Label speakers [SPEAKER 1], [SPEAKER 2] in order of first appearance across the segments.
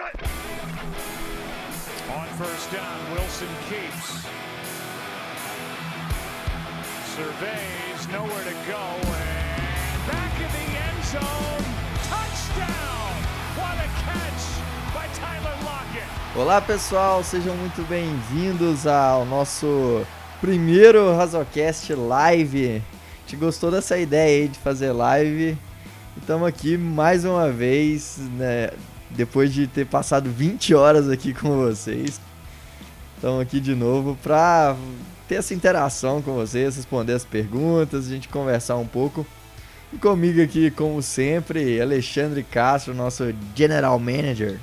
[SPEAKER 1] On first down, Wilson keeps. Surveys, nowhere to go, and back in the end zone. Touchdown! What a catch by Tyler Lockett.
[SPEAKER 2] Olá pessoal, sejam muito bem-vindos ao nosso primeiro Razocast Live. A gente gostou dessa ideia aí de fazer live. Estamos aqui mais uma vez, né, depois de ter passado 20 horas aqui com vocês. Estamos aqui de novo para ter essa interação com vocês, responder as perguntas, a gente conversar um pouco. E comigo aqui, como sempre, Alexandre Castro, nosso General Manager.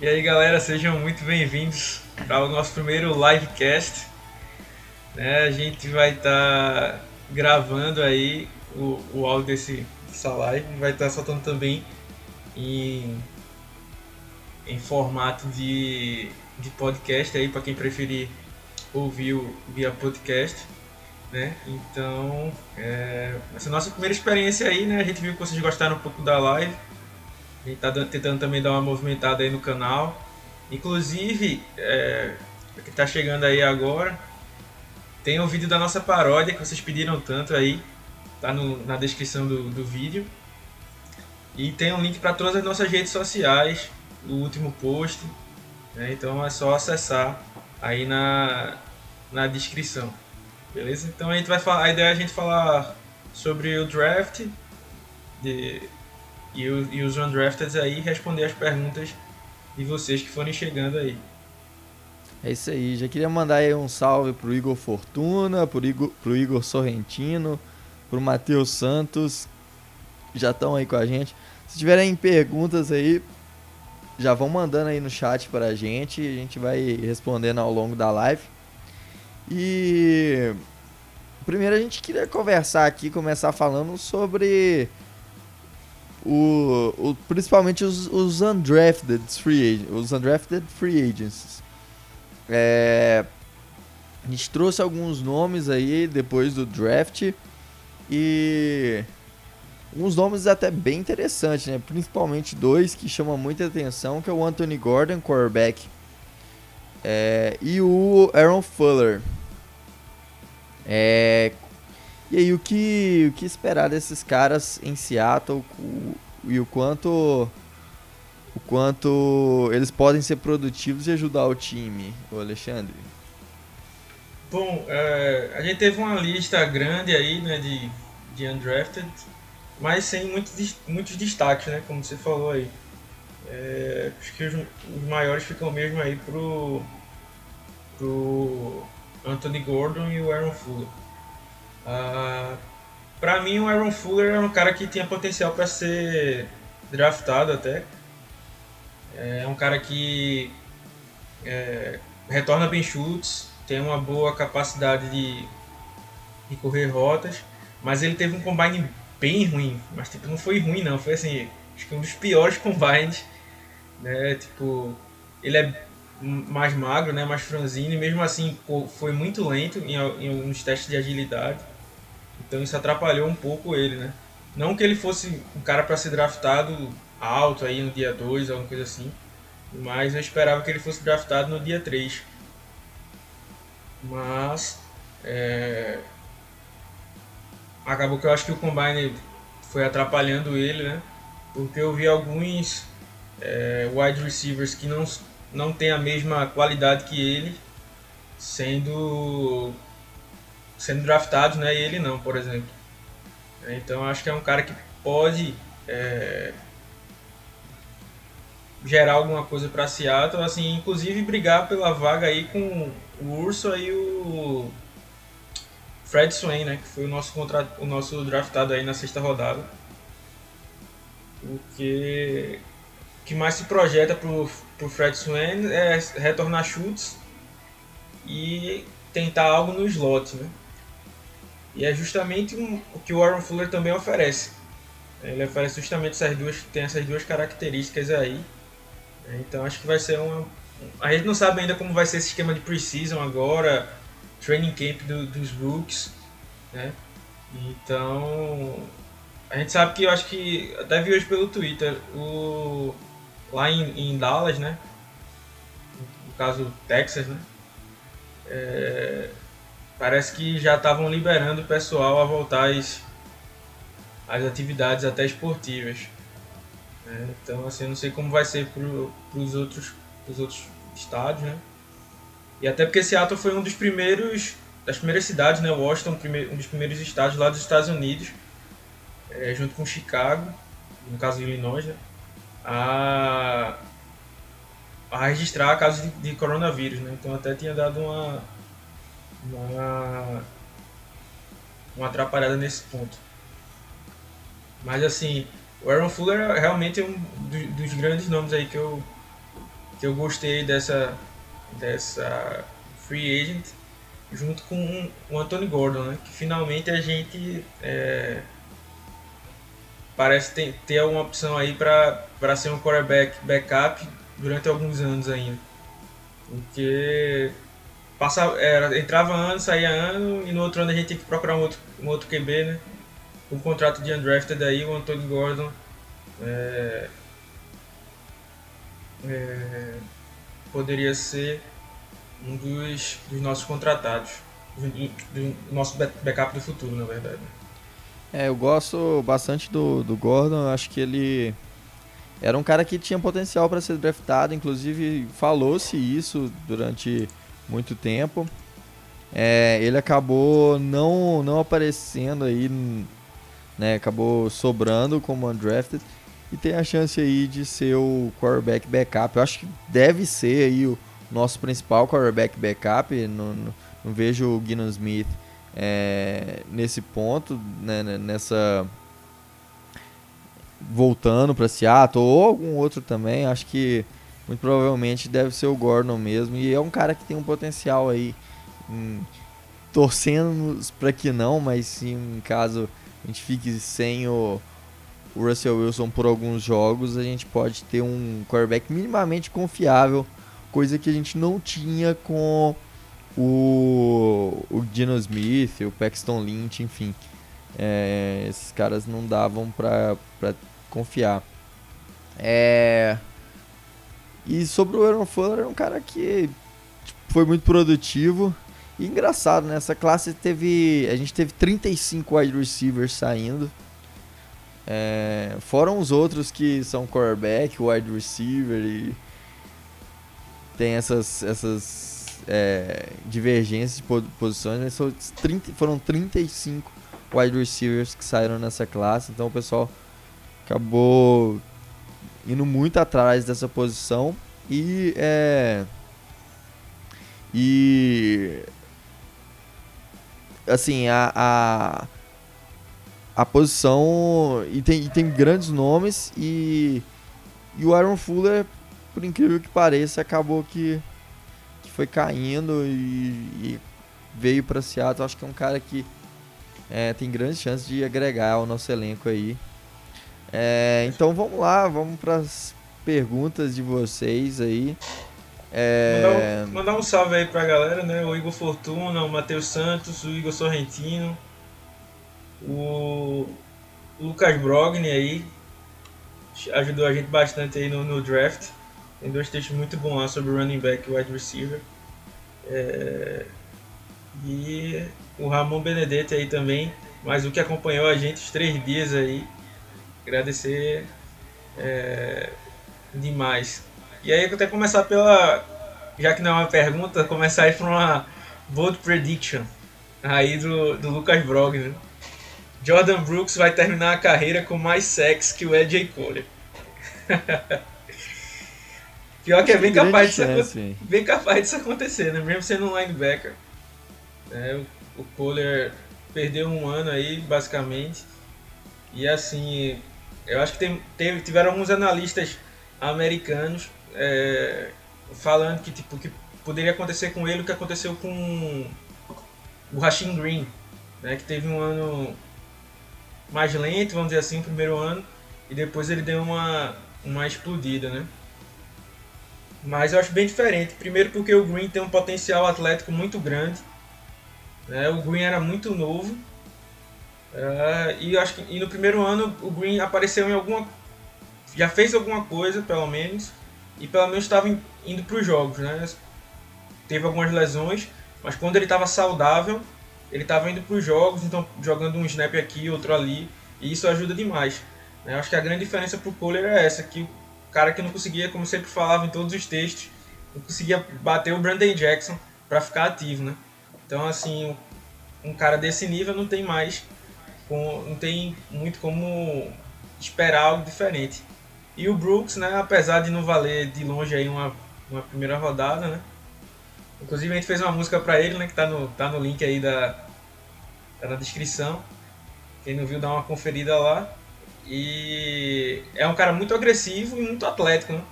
[SPEAKER 3] E aí galera, sejam muito bem-vindos para o nosso primeiro livecast. Né, a gente vai estar tá gravando aí o, o áudio desse, dessa live, vai estar tá soltando também em, em formato de, de podcast aí para quem preferir ouvir via podcast. Né? Então, é, essa é a nossa primeira experiência aí, né? A gente viu que vocês gostaram um pouco da live. A gente está tentando também dar uma movimentada aí no canal. Inclusive, é, que está chegando aí agora, tem o um vídeo da nossa paródia que vocês pediram tanto aí. Tá no, na descrição do, do vídeo. E tem um link para todas as nossas redes sociais, o último post. Né? Então é só acessar aí na, na descrição. Beleza? Então a gente vai falar, a ideia é a gente falar sobre o draft de, e, o, e os undrafted aí responder as perguntas de vocês que forem chegando aí.
[SPEAKER 2] É isso aí, já queria mandar aí um salve pro Igor Fortuna, pro Igor, pro Igor Sorrentino, pro Matheus Santos, já estão aí com a gente. Se tiverem perguntas aí, já vão mandando aí no chat para a gente, a gente vai respondendo ao longo da live. E primeiro a gente queria conversar aqui, começar falando sobre o, o principalmente os, os undrafted free os undrafted free agents. É, a gente trouxe alguns nomes aí depois do draft e uns nomes até bem interessantes, né? Principalmente dois que chamam muita atenção, que é o Anthony Gordon, quarterback, é, e o Aaron Fuller. É, e aí, o que, o que esperar desses caras em Seattle e o quanto o quanto eles podem ser produtivos e ajudar o time, o Alexandre?
[SPEAKER 3] Bom, é, a gente teve uma lista grande aí, né, de, de undrafted mas sem muitos, muitos destaques, né? Como você falou aí. É, acho que os, os, maiores ficam mesmo aí pro, pro Anthony Gordon e o Aaron Fuller. Ah, para mim, o Aaron Fuller é um cara que tinha potencial para ser draftado até. É um cara que é, retorna bem chutes, tem uma boa capacidade de, de correr rotas, mas ele teve um combine bem ruim, mas tipo, não foi ruim não, foi assim, acho que um dos piores combines, né, tipo, ele é mais magro, né, mais franzino, e mesmo assim foi muito lento em, em alguns testes de agilidade, então isso atrapalhou um pouco ele, né. Não que ele fosse um cara para ser draftado alto aí no dia 2, alguma coisa assim, mas eu esperava que ele fosse draftado no dia 3. Mas é, acabou que eu acho que o Combine foi atrapalhando ele, né? Porque eu vi alguns é, wide receivers que não, não tem a mesma qualidade que ele sendo sendo draftados, né? E ele não, por exemplo. Então acho que é um cara que pode é, gerar alguma coisa para Seattle, assim, inclusive brigar pela vaga aí com o Urso aí o Fred Swain, né, que foi o nosso, contra... o nosso draftado aí na sexta rodada. O que, o que mais se projeta pro, pro Fred Swain é retornar chutes e tentar algo no slot, né? E é justamente o que o Aaron Fuller também oferece. Ele oferece justamente essas duas, tem essas duas características aí. Então acho que vai ser uma. A gente não sabe ainda como vai ser esse esquema de preseason agora training camp do, dos rooks, né? Então, a gente sabe que eu acho que, até vi hoje pelo Twitter, o, lá em, em Dallas, né? No caso Texas, né? É, parece que já estavam liberando o pessoal a voltar às, às atividades até esportivas. Né? Então, assim, eu não sei como vai ser para os outros, pros outros estados, né? E até porque Seattle foi um dos primeiros, das primeiras cidades, né? Washington, um dos primeiros estados lá dos Estados Unidos, é, junto com Chicago, no caso Illinois, né? A, a registrar casos de, de coronavírus, né? Então até tinha dado uma, uma, uma atrapalhada nesse ponto. Mas assim, o Aaron Fuller é realmente um dos, grandes nomes aí que eu, que eu gostei dessa, dessa free agent, junto com o Anthony Gordon, né? Que finalmente a gente é, parece ter, ter uma opção aí para ser um quarterback backup durante alguns anos ainda. Porque passava, era, entrava ano, saía ano, e no outro ano a gente tinha que procurar um outro, um outro QB, né? Um contrato de undrafted aí, o Anthony Gordon é, é, poderia ser um dos, dos nossos contratados, do, do, nosso backup do futuro, na verdade.
[SPEAKER 2] É, eu gosto bastante do, do Gordon, acho que ele era um cara que tinha potencial para ser draftado, inclusive falou-se isso durante muito tempo. É, ele acabou não, não aparecendo aí, né, acabou sobrando como undrafted e tem a chance aí de ser o quarterback backup. Eu acho que deve ser aí o nosso principal quarterback backup. Não, não, não vejo o Guinan Smith é, nesse ponto, né, nessa voltando para Seattle ou algum outro também. Acho que muito provavelmente deve ser o Gordon mesmo. E é um cara que tem um potencial aí. Em, torcendo para que não, mas sim, em caso a gente fique sem o, o Russell Wilson por alguns jogos, a gente pode ter um quarterback minimamente confiável, coisa que a gente não tinha com o, o Dino Smith, o Paxton Lynch, enfim. É, esses caras não davam para confiar. É... E sobre o Aaron Fuller, é um cara que tipo, foi muito produtivo. E engraçado, né? classe teve. A gente teve 35 wide receivers saindo. É, foram os outros que são quarterback, wide receiver e tem essas, essas é, divergências de posições, mas foram, 30, foram 35 wide receivers que saíram nessa classe, então o pessoal acabou indo muito atrás dessa posição e é, e assim a, a a posição e tem, e tem grandes nomes e, e o Aaron Fuller, por incrível que pareça, acabou que, que foi caindo e, e veio para Seattle. Acho que é um cara que é, tem grandes chances de agregar ao nosso elenco aí. É, então vamos lá, vamos para as perguntas de vocês aí.
[SPEAKER 3] É... Mandar, um, mandar um salve aí pra galera, né? O Igor Fortuna, o Matheus Santos, o Igor Sorrentino, o Lucas Brogni aí ajudou a gente bastante aí no, no draft. Tem dois textos muito bons lá sobre running back e wide receiver. É... E o Ramon Benedetti aí também, mas o que acompanhou a gente os três dias aí. Agradecer é... demais. E aí eu até começar pela. Já que não é uma pergunta, começar aí por uma bold prediction aí do, do Lucas Brogni. Jordan Brooks vai terminar a carreira com mais sexo que o AJ Cole. Pior que é bem capaz, disso, bem capaz disso acontecer, né? Mesmo sendo um linebacker. É, o, o Kohler perdeu um ano aí, basicamente. E assim, eu acho que tem, teve, tiveram alguns analistas americanos é, falando que, tipo, que poderia acontecer com ele o que aconteceu com o Rasheen Green, né? Que teve um ano mais lento, vamos dizer assim, no primeiro ano, e depois ele deu uma, uma explodida, né? Mas eu acho bem diferente. Primeiro porque o Green tem um potencial atlético muito grande. Né? O Green era muito novo. Uh, e acho que e no primeiro ano o Green apareceu em alguma já fez alguma coisa, pelo menos, e pelo menos estava indo para os jogos, né? Teve algumas lesões, mas quando ele estava saudável, ele estava indo para os jogos, então jogando um snap aqui, outro ali, e isso ajuda demais. Né? Acho que a grande diferença para o Kohler é essa, que o cara que não conseguia, como sempre falava em todos os textos, não conseguia bater o Brandon Jackson para ficar ativo, né? Então, assim, um cara desse nível não tem mais, não tem muito como esperar algo diferente. E o Brooks, né, apesar de não valer de longe aí uma, uma primeira rodada, né? Inclusive a gente fez uma música para ele, né, que tá no, tá no link aí da tá na descrição. Quem não viu, dá uma conferida lá. E é um cara muito agressivo e muito atlético, né?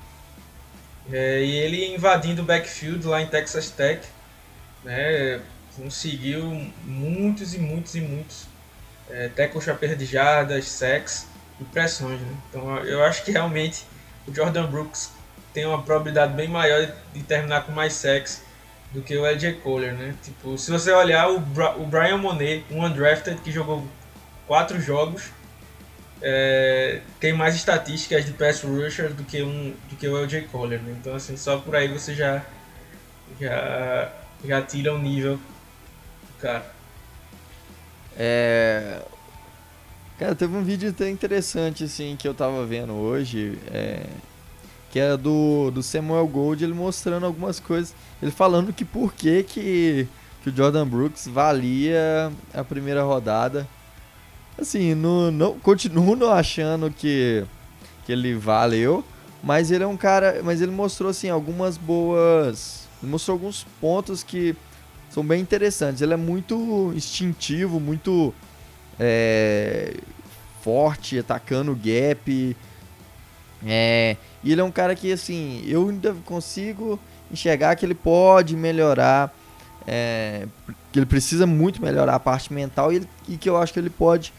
[SPEAKER 3] É, e ele invadindo o backfield lá em Texas Tech, né? Conseguiu muitos e muitos e muitos é, tackles de jardas, e pressões, né? Então eu acho que realmente o Jordan Brooks tem uma probabilidade bem maior de terminar com mais sacks do que o LJ Kohler, né? Tipo, se você olhar o, Bra o Brian Monet, um undrafted que jogou quatro jogos, é, tem mais estatísticas de pass rusher do que um do que o LJ Kohler, né? Então assim, só por aí você já já já tira o nível do cara.
[SPEAKER 2] É, Cara, teve um vídeo até interessante, assim, que eu tava vendo hoje, é, que é do, do Samuel Gold, ele mostrando algumas coisas, ele falando que por que, que, que o Jordan Brooks valia a primeira rodada. Assim, no, não, continuo não achando que, que ele valeu, mas ele é um cara, mas ele mostrou, assim, algumas boas, mostrou alguns pontos que são bem interessantes. Ele é muito instintivo, muito é, forte, atacando o gap. É, e ele é um cara que, assim, eu ainda consigo enxergar que ele pode melhorar, é, que ele precisa muito melhorar a parte mental e, ele, e que eu acho que ele pode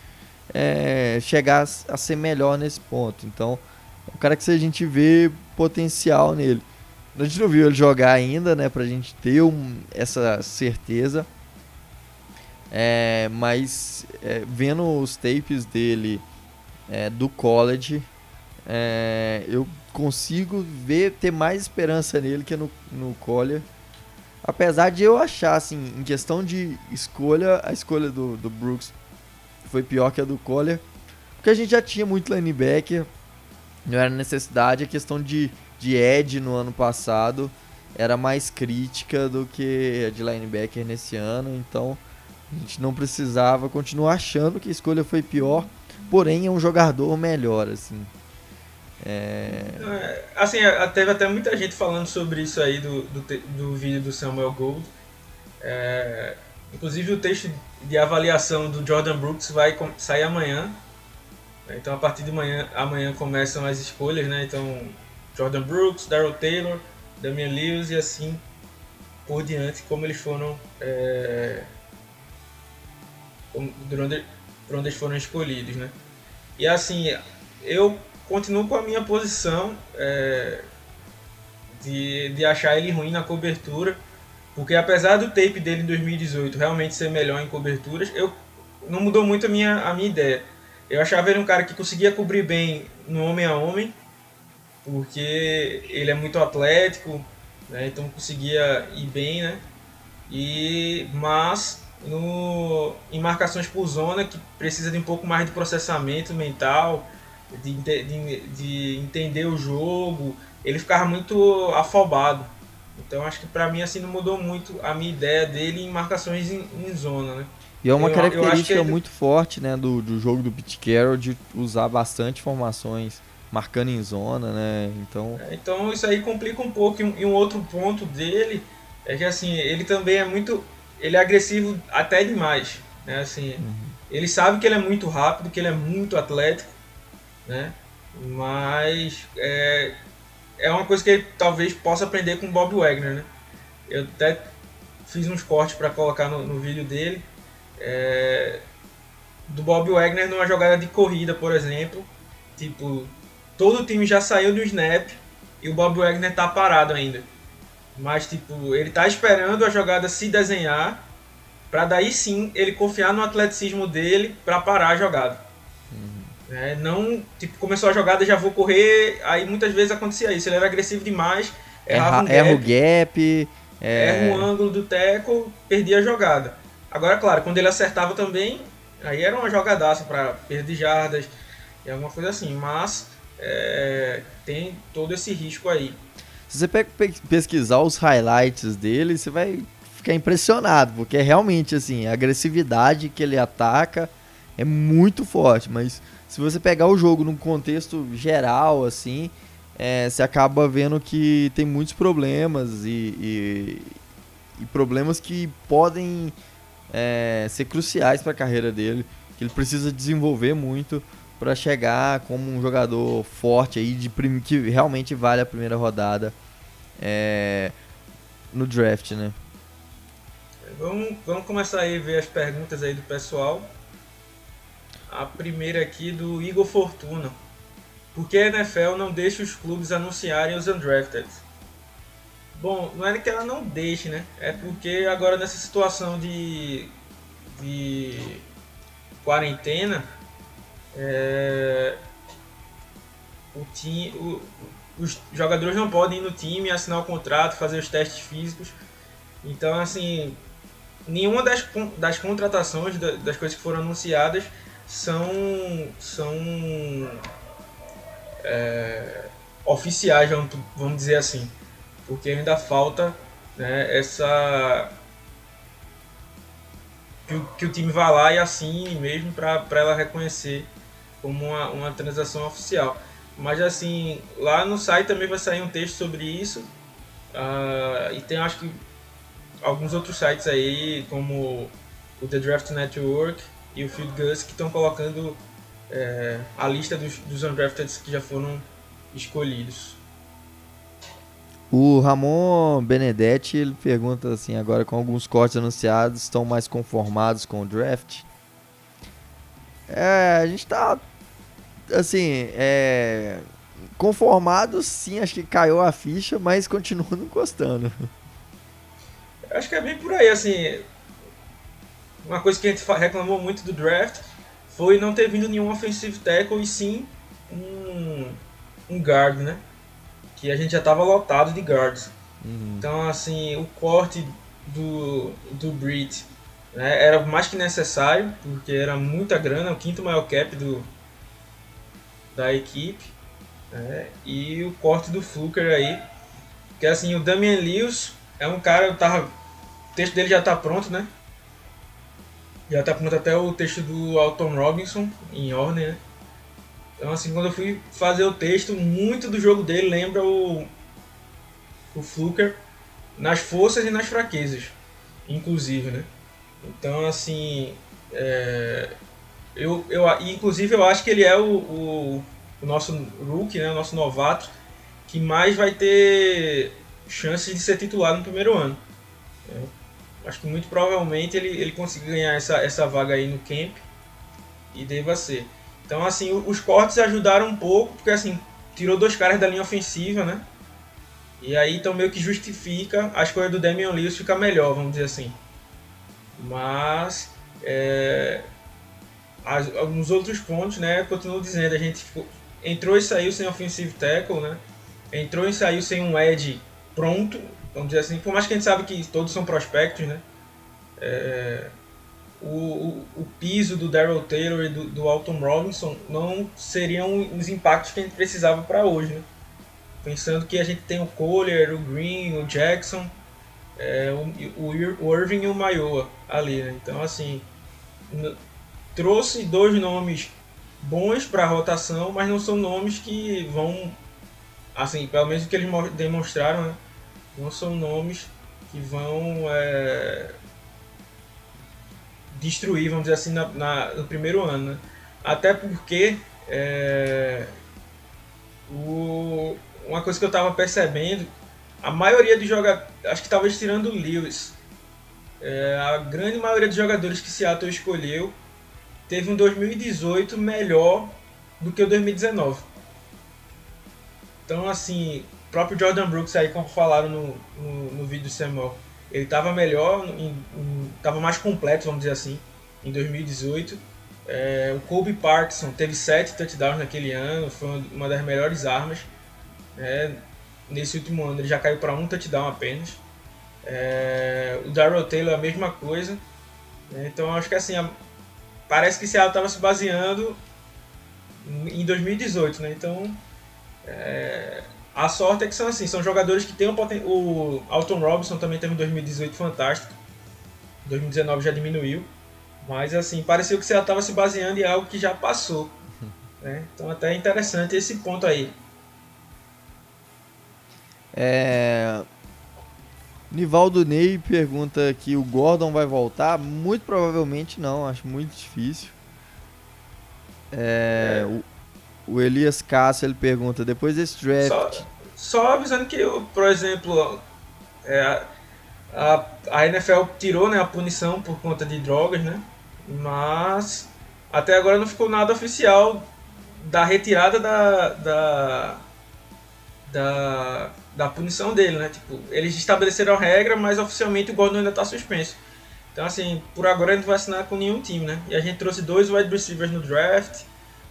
[SPEAKER 2] é, chegar a, a ser melhor nesse ponto. Então, é um cara que se a gente vê potencial nele. A gente não viu ele jogar ainda, né, pra gente ter um, essa certeza. É, mas é, vendo os tapes dele é, do college, é, eu consigo ver ter mais esperança nele que no, no Collier. Apesar de eu achar, assim, em questão de escolha, a escolha do, do Brooks foi pior que a do Collier. Porque a gente já tinha muito linebacker, não era necessidade. A questão de, de edge no ano passado era mais crítica do que a de linebacker nesse ano. Então a gente não precisava continuar achando que a escolha foi pior, porém é um jogador melhor, assim.
[SPEAKER 3] É... é assim, teve até muita gente falando sobre isso aí do, do, do vídeo do Samuel Gold. É, inclusive o texto de avaliação do Jordan Brooks vai sair amanhã. Então a partir de amanhã, amanhã começam as escolhas, né? Então Jordan Brooks, Daryl Taylor, Damian Lewis e assim por diante, como eles foram é, durante, por onde eles foram escolhidos, né? E assim, eu continuo com a minha posição é, de, de achar ele ruim na cobertura, porque apesar do tape dele em 2018 realmente ser melhor em coberturas, eu não mudou muito a minha, a minha ideia. Eu achava ele um cara que conseguia cobrir bem no homem a homem, porque ele é muito atlético, né? então conseguia ir bem, né? E, mas no, em marcações por zona, que precisa de um pouco mais de processamento mental, de, de, de entender o jogo, ele ficava muito afobado. Então acho que para mim assim não mudou muito a minha ideia dele em marcações em, em zona, né?
[SPEAKER 2] E é uma eu, característica eu muito forte, né, do, do jogo do Pete Carroll de usar bastante formações marcando em zona, né? Então,
[SPEAKER 3] é, então isso aí complica um pouco e um outro ponto dele é que assim, ele também é muito ele é agressivo até demais, né? Assim, uhum. ele sabe que ele é muito rápido, que ele é muito atlético, né? Mas é, é uma coisa que ele talvez possa aprender com o Bob Wagner, né? Eu até fiz uns cortes para colocar no, no, vídeo dele. É, do Bob Wagner numa jogada de corrida, por exemplo. Tipo, todo o time já saiu do snap e o Bob Wagner tá parado ainda. Mas, tipo, ele tá esperando a jogada se desenhar para daí sim ele confiar no atleticismo dele para parar a jogada. Né? Não, tipo, começou a jogada, já vou correr, aí muitas vezes acontecia isso, ele era agressivo demais, errava um gap,
[SPEAKER 2] erra o gap,
[SPEAKER 3] é... erra um ângulo do teco, perdia a jogada. Agora, claro, quando ele acertava também, aí era uma jogadaça para perder jardas e alguma coisa assim, mas é, tem todo esse risco aí.
[SPEAKER 2] Se você pesquisar os highlights dele, você vai ficar impressionado, porque é realmente assim, a agressividade que ele ataca é muito forte, mas se você pegar o jogo num contexto geral, assim, é, você acaba vendo que tem muitos problemas e, e, e problemas que podem é, ser cruciais para a carreira dele, que ele precisa desenvolver muito para chegar como um jogador forte aí de que realmente vale a primeira rodada é, no draft, né?
[SPEAKER 3] Vamos, vamos começar aí a ver as perguntas aí do pessoal. A primeira aqui do Igor Fortuna. Por que a NFL não deixa os clubes anunciarem os undrafted? Bom, não é que ela não deixe, né? É porque agora nessa situação de, de quarentena, é, o time, o, os jogadores não podem ir no time, assinar o contrato, fazer os testes físicos. Então, assim, nenhuma das, das contratações, das coisas que foram anunciadas, são, são é, oficiais, vamos dizer assim. Porque ainda falta né, essa. Que o, que o time vá lá e assine mesmo para ela reconhecer como uma, uma transação oficial. Mas assim, lá no site também vai sair um texto sobre isso. Uh, e tem acho que alguns outros sites aí, como o The Draft Network e o Field Gus, que estão colocando é, a lista dos, dos undrafted que já foram escolhidos.
[SPEAKER 2] O Ramon Benedetti ele pergunta assim: agora com alguns cortes anunciados, estão mais conformados com o draft? É, a gente tá assim, é, conformado sim, acho que caiu a ficha, mas continua não gostando.
[SPEAKER 3] Acho que é bem por aí, assim. Uma coisa que a gente reclamou muito do draft foi não ter vindo nenhum offensive tackle e sim um, um guard, né? Que a gente já estava lotado de guards. Uhum. Então, assim, o corte do, do Brit né, era mais que necessário, porque era muita grana, o quinto maior cap do, da equipe. Né, e o corte do Fluker aí. Que assim, o Damian Lewis é um cara, eu tava o texto dele já está pronto, né? Já está pronto até o texto do Alton Robinson, em ordem, né? Então, assim, quando eu fui fazer o texto, muito do jogo dele lembra o, o Fluker nas forças e nas fraquezas, inclusive, né? Então, assim, é, eu, eu, inclusive eu acho que ele é o, o, o nosso rookie, né? O nosso novato, que mais vai ter chances de ser titular no primeiro ano. Né? Acho que muito provavelmente ele, ele consiga ganhar essa, essa vaga aí no camp e deva ser. Então, assim, os cortes ajudaram um pouco, porque assim, tirou dois caras da linha ofensiva, né? E aí então meio que justifica a escolha do Damian Lewis ficar melhor, vamos dizer assim. Mas é, as, alguns outros pontos, né? Continuo dizendo, a gente ficou, entrou e saiu sem offensive tackle, né? Entrou e saiu sem um edge pronto, vamos dizer assim, por mais que a gente sabe que todos são prospectos, né? É, o, o, o, piso do Daryl Taylor e do, do Alton Robinson não seriam os impactos que a gente precisava para hoje, né? Pensando que a gente tem o Kohler, o Green, o Jackson, é, o, o, Irving e o Maioa ali, né? Então, assim, trouxe dois nomes bons para a rotação, mas não são nomes que vão, assim, pelo menos o que eles demonstraram, né? Não são nomes que vão é, destruir, vamos dizer assim, na, na, no primeiro ano. Né? Até porque é, o, uma coisa que eu estava percebendo, a maioria dos jogadores, acho que talvez tirando o Lewis, é, a grande maioria dos jogadores que Seattle escolheu teve um 2018 melhor do que o 2019. Então, assim, próprio Jordan Brooks aí, como falaram no, no, no vídeo do Samuel, ele estava melhor, estava mais completo, vamos dizer assim, em 2018. É, o Kobe Parkinson teve sete touchdowns naquele ano, foi uma das melhores armas. Né? Nesse último ano ele já caiu para um touchdown apenas. É, o Darrell Taylor a mesma coisa. Né? Então acho que assim, a, parece que Seattle estava se baseando em 2018, né? Então é, a sorte é que são assim, são jogadores que têm um poten... O Alton Robinson também teve um 2018 fantástico. 2019 já diminuiu. Mas assim, pareceu que você já estava se baseando em algo que já passou. Né? Então até é interessante esse ponto aí.
[SPEAKER 2] É... Nivaldo Ney pergunta que o Gordon vai voltar. Muito provavelmente não, acho muito difícil. É... É. O, o, Elias Cássio ele pergunta, depois desse draft.
[SPEAKER 3] Só, só avisando que, por exemplo, é, a, a NFL tirou né, a punição por conta de drogas, né? Mas até agora não ficou nada oficial da retirada da, da, da, da punição dele, né? Tipo, eles estabeleceram a regra, mas oficialmente o Gordon ainda está suspenso. Então, assim, por agora ele não vai assinar com nenhum time, né? E a gente trouxe dois wide receivers no draft,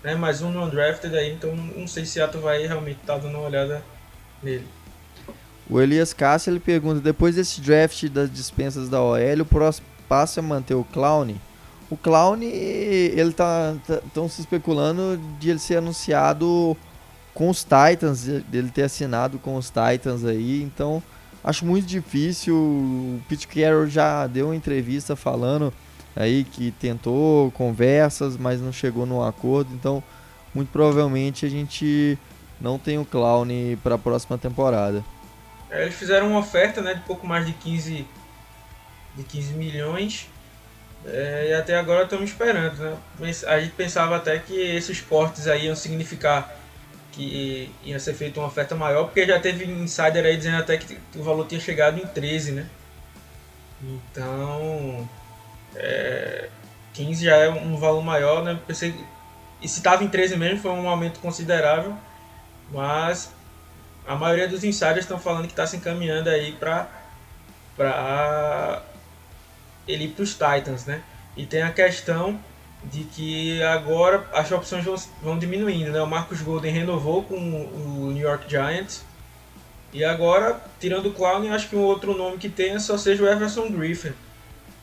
[SPEAKER 3] né? Mais um no undrafted aí, então não sei se Seattle vai realmente estar tá dando uma olhada nele.
[SPEAKER 2] O Elias Cássio ele pergunta: depois desse draft das dispensas da OL, o próximo passo é manter o Clown? O Clown, ele tá. Estão se especulando de ele ser anunciado com os Titans, dele ter assinado com os Titans aí, então acho muito difícil. O Pete Carroll já deu uma entrevista falando aí que tentou conversas, mas não chegou num acordo, então muito provavelmente a gente não tem o Clown para a próxima temporada.
[SPEAKER 3] É, eles fizeram uma oferta né, de pouco mais de 15, de 15 milhões é, e até agora estamos esperando. Né? A gente pensava até que esses cortes aí iam significar que ia ser feita uma oferta maior, porque já teve insider aí dizendo até que o valor tinha chegado em 13, né? Então, é, 15 já é um valor maior, né? Pensei, e se estava em 13 mesmo, foi um aumento considerável, mas a maioria dos insiders estão falando que está se encaminhando aí para para ele ir para os Titans, né? E tem a questão de que agora as opções vão, vão diminuindo, né? O Marcus Golden renovou com o New York Giants e agora, tirando o Clown, acho que um outro nome que tem só seja o Everson Griffin,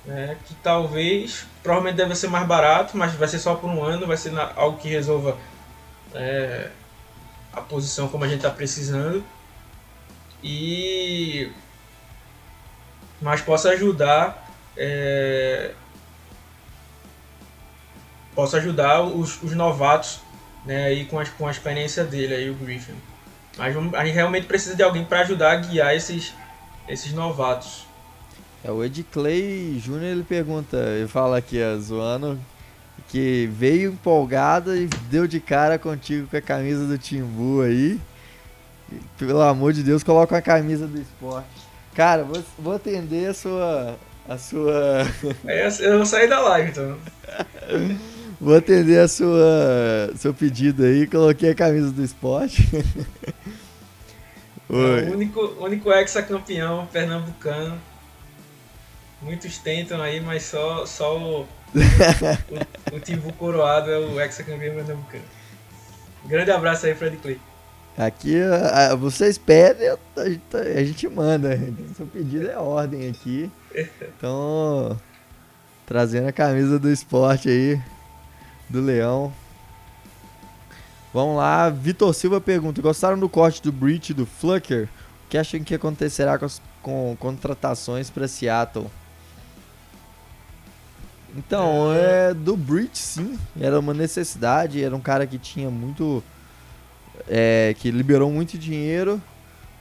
[SPEAKER 3] né? Que talvez, provavelmente deve ser mais barato, mas vai ser só por um ano, vai ser na, algo que resolva é, a posição como a gente está precisando e mas possa ajudar é, possa ajudar os, os novatos né, aí com, a, com a experiência dele aí o Griffin mas a gente realmente precisa de alguém para ajudar a guiar esses esses novatos
[SPEAKER 2] é o Ed Clay Jr. ele pergunta ele fala aqui zoando que veio empolgada e deu de cara contigo com a camisa do Timbu aí. Pelo amor de Deus, coloca a camisa do esporte. Cara, vou, vou atender a sua. A sua.
[SPEAKER 3] É, eu vou sair da live então.
[SPEAKER 2] vou atender a sua. seu pedido aí, coloquei a camisa do esporte.
[SPEAKER 3] Oi. É o único, único ex-campeão pernambucano. Muitos tentam aí, mas só, só o o, o Timbu coroado é o ex-campeão pernambucano. Grande abraço aí, Fred Clay.
[SPEAKER 2] Aqui, vocês pedem, a gente, a gente manda. Seu pedido é ordem aqui. Então, trazendo a camisa do esporte aí, do Leão. Vamos lá, Vitor Silva pergunta: Gostaram do corte do Breach do Flucker? O que acham que acontecerá com, as, com contratações para Seattle? Então, é do Bridge sim, era uma necessidade, era um cara que tinha muito. É, que liberou muito dinheiro.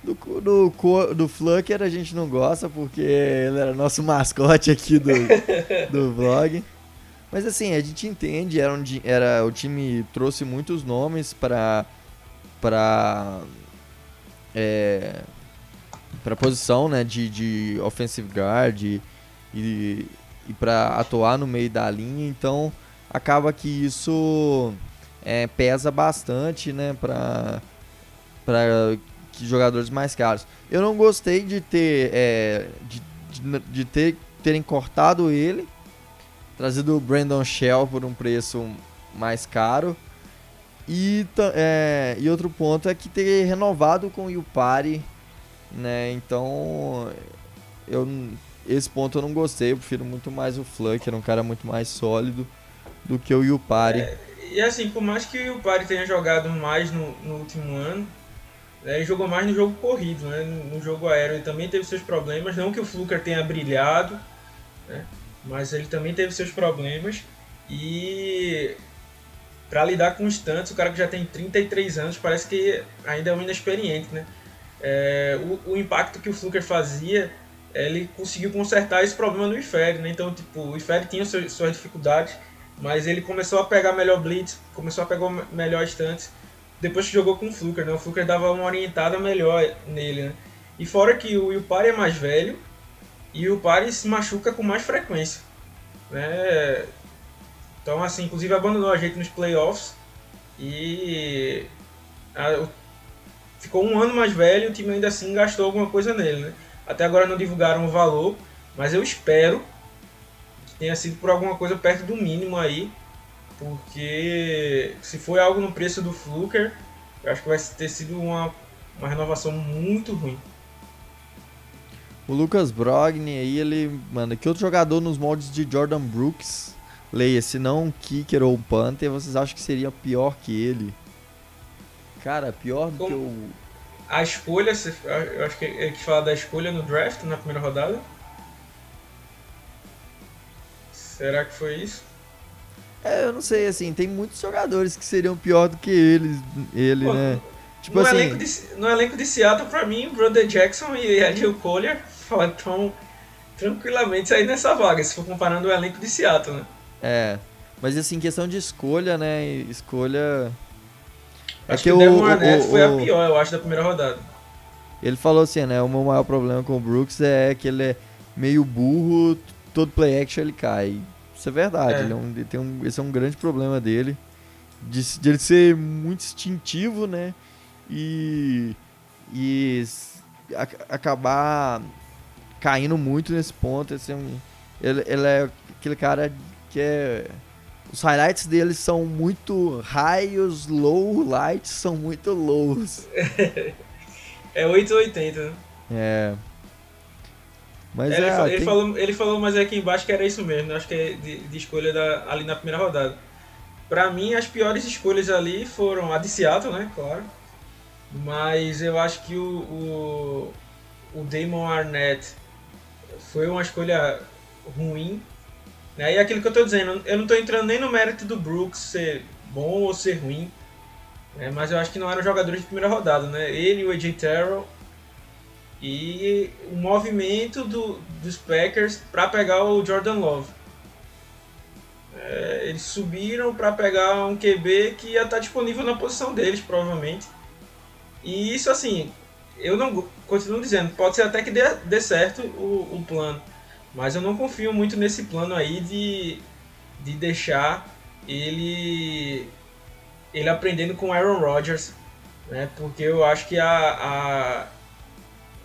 [SPEAKER 2] Do, do, do Flucker a gente não gosta porque ele era nosso mascote aqui do, do vlog. Mas assim, a gente entende, era, um, era o time trouxe muitos nomes para para é, para posição, né, de, de offensive guard e, e para atuar no meio da linha, então acaba que isso é, pesa bastante, né, para jogadores mais caros. Eu não gostei de ter é, de, de, de, ter terem cortado ele, trazido o Brandon Shell por um preço mais caro. E, é, e outro ponto é que ter renovado com o Yupari, né? Então, eu, esse ponto eu não gostei. Eu prefiro muito mais o Fluck, era um cara muito mais sólido do que o Yupari. É,
[SPEAKER 3] e assim, por mais que o Yupari tenha jogado mais no, no último ano, né, ele jogou mais no jogo corrido, né? No, no, jogo aéreo ele também teve seus problemas. Não que o Fluker tenha brilhado, né? mas ele também teve seus problemas. E para lidar com os tantos, o cara que já tem 33 anos parece que ainda é um inexperiente, né? É, o, o, impacto que o Fluker fazia, ele conseguiu consertar esse problema no Ifere, né? Então, tipo, o Ifere tinha suas, suas dificuldades, mas ele começou a pegar melhor blitz, começou a pegar melhor estantes depois que jogou com o Fluker, né? O Fluker dava uma orientada melhor nele, né? E fora que o Yupari é mais velho e o Yupari se machuca com mais frequência, né? Então, assim, inclusive abandonou a gente nos playoffs e a, ficou um ano mais velho e o time ainda assim gastou alguma coisa nele, né? Até agora não divulgaram o valor, mas eu espero que tenha sido por alguma coisa perto do mínimo aí, porque se foi algo no preço do Fluker, eu acho que vai ter sido uma, uma renovação muito ruim.
[SPEAKER 2] O Lucas Brogni aí, ele, mano, que outro jogador nos moldes de Jordan Brooks leia, se não um kicker ou um punter, vocês acham que seria pior que ele? Cara, pior do Como? que o.
[SPEAKER 3] A escolha, eu acho que ele quis falar da escolha no draft, na primeira rodada. Será que foi isso?
[SPEAKER 2] É, eu não sei, assim, tem muitos jogadores que seriam pior do que ele, ele Pô, né?
[SPEAKER 3] Tipo no assim. Elenco de, no elenco de Seattle, pra mim, Brother Jackson e Adil Collier estão tranquilamente aí nessa vaga, se for comparando o elenco de Seattle, né?
[SPEAKER 2] É. Mas assim, questão de escolha, né? Escolha.
[SPEAKER 3] Acho que, que o Devon Arnett foi a pior, eu acho, da primeira rodada.
[SPEAKER 2] Ele falou assim, né? O meu maior problema com o Brooks é que ele é meio burro, todo play action ele cai. Isso é verdade. É. Ele é um, tem um, esse é um grande problema dele. De, de ele ser muito instintivo, né? E. E a, acabar caindo muito nesse ponto. Esse é um, ele, ele é aquele cara que é. Os highlights dele são muito high, os low lights são muito lows.
[SPEAKER 3] é 880, né?
[SPEAKER 2] É. Mas
[SPEAKER 3] é, é ele, tem... falou, ele falou, mas é aqui embaixo que era isso mesmo, né? acho que é de, de escolha da, ali na primeira rodada. Pra mim, as piores escolhas ali foram a de Seattle, né? Claro. Mas eu acho que o, o, o Damon Arnett foi uma escolha ruim né? E aquilo que eu estou dizendo, eu não estou entrando nem no mérito do Brooks ser bom ou ser ruim, né? mas eu acho que não eram jogadores de primeira rodada. Né? Ele, o AJ Terrell e o movimento do, dos Packers para pegar o Jordan Love. É, eles subiram para pegar um QB que ia estar tá disponível na posição deles, provavelmente. E isso, assim, eu não continuo dizendo, pode ser até que dê, dê certo o, o plano. Mas eu não confio muito nesse plano aí de, de deixar ele ele aprendendo com Aaron Rodgers, né? Porque eu acho que a, a,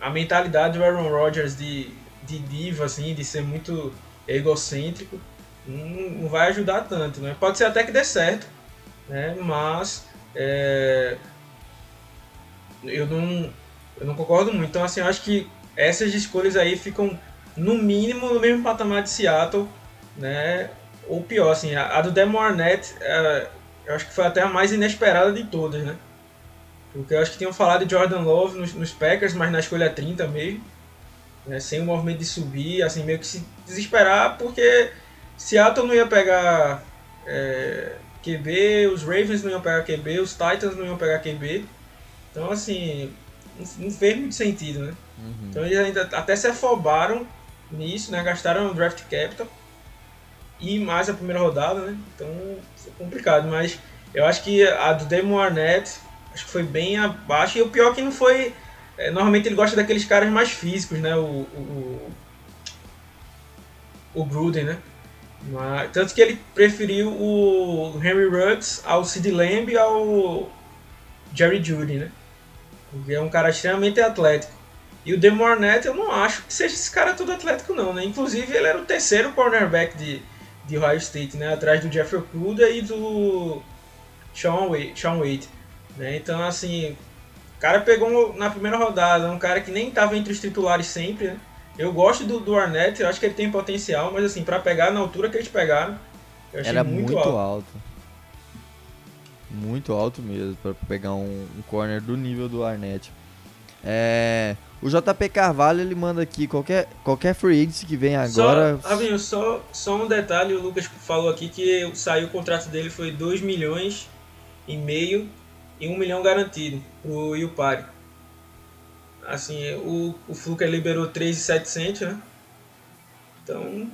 [SPEAKER 3] a mentalidade do Aaron Rodgers de, de diva, assim, de ser muito egocêntrico, não, vai ajudar tanto, né? Pode ser até que dê certo, né? Mas é, eu não eu não concordo muito. Então assim, eu acho que essas escolhas aí ficam no mínimo no mesmo patamar de Seattle, né? Ou pior, assim, a, a do Demon Arnett, é, eu acho que foi até a mais inesperada de todas, né? Porque eu acho que tinham falado de Jordan Love nos, nos Packers, mas na escolha 30 mesmo. Né? Sem o movimento de subir, assim, meio que se desesperar, porque Seattle não ia pegar é, QB, os Ravens não iam pegar QB, os Titans não iam pegar QB. Então, assim, não fez muito sentido, né? Uhum. Então eles ainda até se afobaram nisso, né? Gastaram draft capital e mais a primeira rodada, né? Então foi complicado, mas eu acho que a do Damon Arnett acho que foi bem abaixo e o pior é que não foi é, normalmente ele gosta daqueles caras mais físicos, né? O, o, o Gruden, né? Mas, tanto que ele preferiu o Henry Ruggs ao Sid Lamb e ao Jerry Judy, né? Porque é um cara extremamente atlético. E o Demore Arnett, eu não acho que seja esse cara todo atlético, não, né? Inclusive, ele era o terceiro cornerback de, de Ohio State, né? Atrás do Jeffrey Okuda e do Sean Wade. Sean Wade né? Então, assim, o cara pegou na primeira rodada um cara que nem estava entre os titulares sempre, né? Eu gosto do, do Arnett, eu acho que ele tem potencial, mas assim, para pegar na altura que eles pegaram, eu achei
[SPEAKER 2] Era
[SPEAKER 3] muito,
[SPEAKER 2] muito
[SPEAKER 3] alto.
[SPEAKER 2] alto. Muito alto mesmo, para pegar um, um corner do nível do Arnett. É, o JP Carvalho ele manda aqui qualquer, qualquer free agency que vem agora.
[SPEAKER 3] Só, Rabinho, só, só um detalhe, o Lucas falou aqui que saiu o contrato dele foi 2 milhões e meio e 1 um milhão garantido pro Yupari. Assim, o, o Fluker liberou 3,700, né? Então,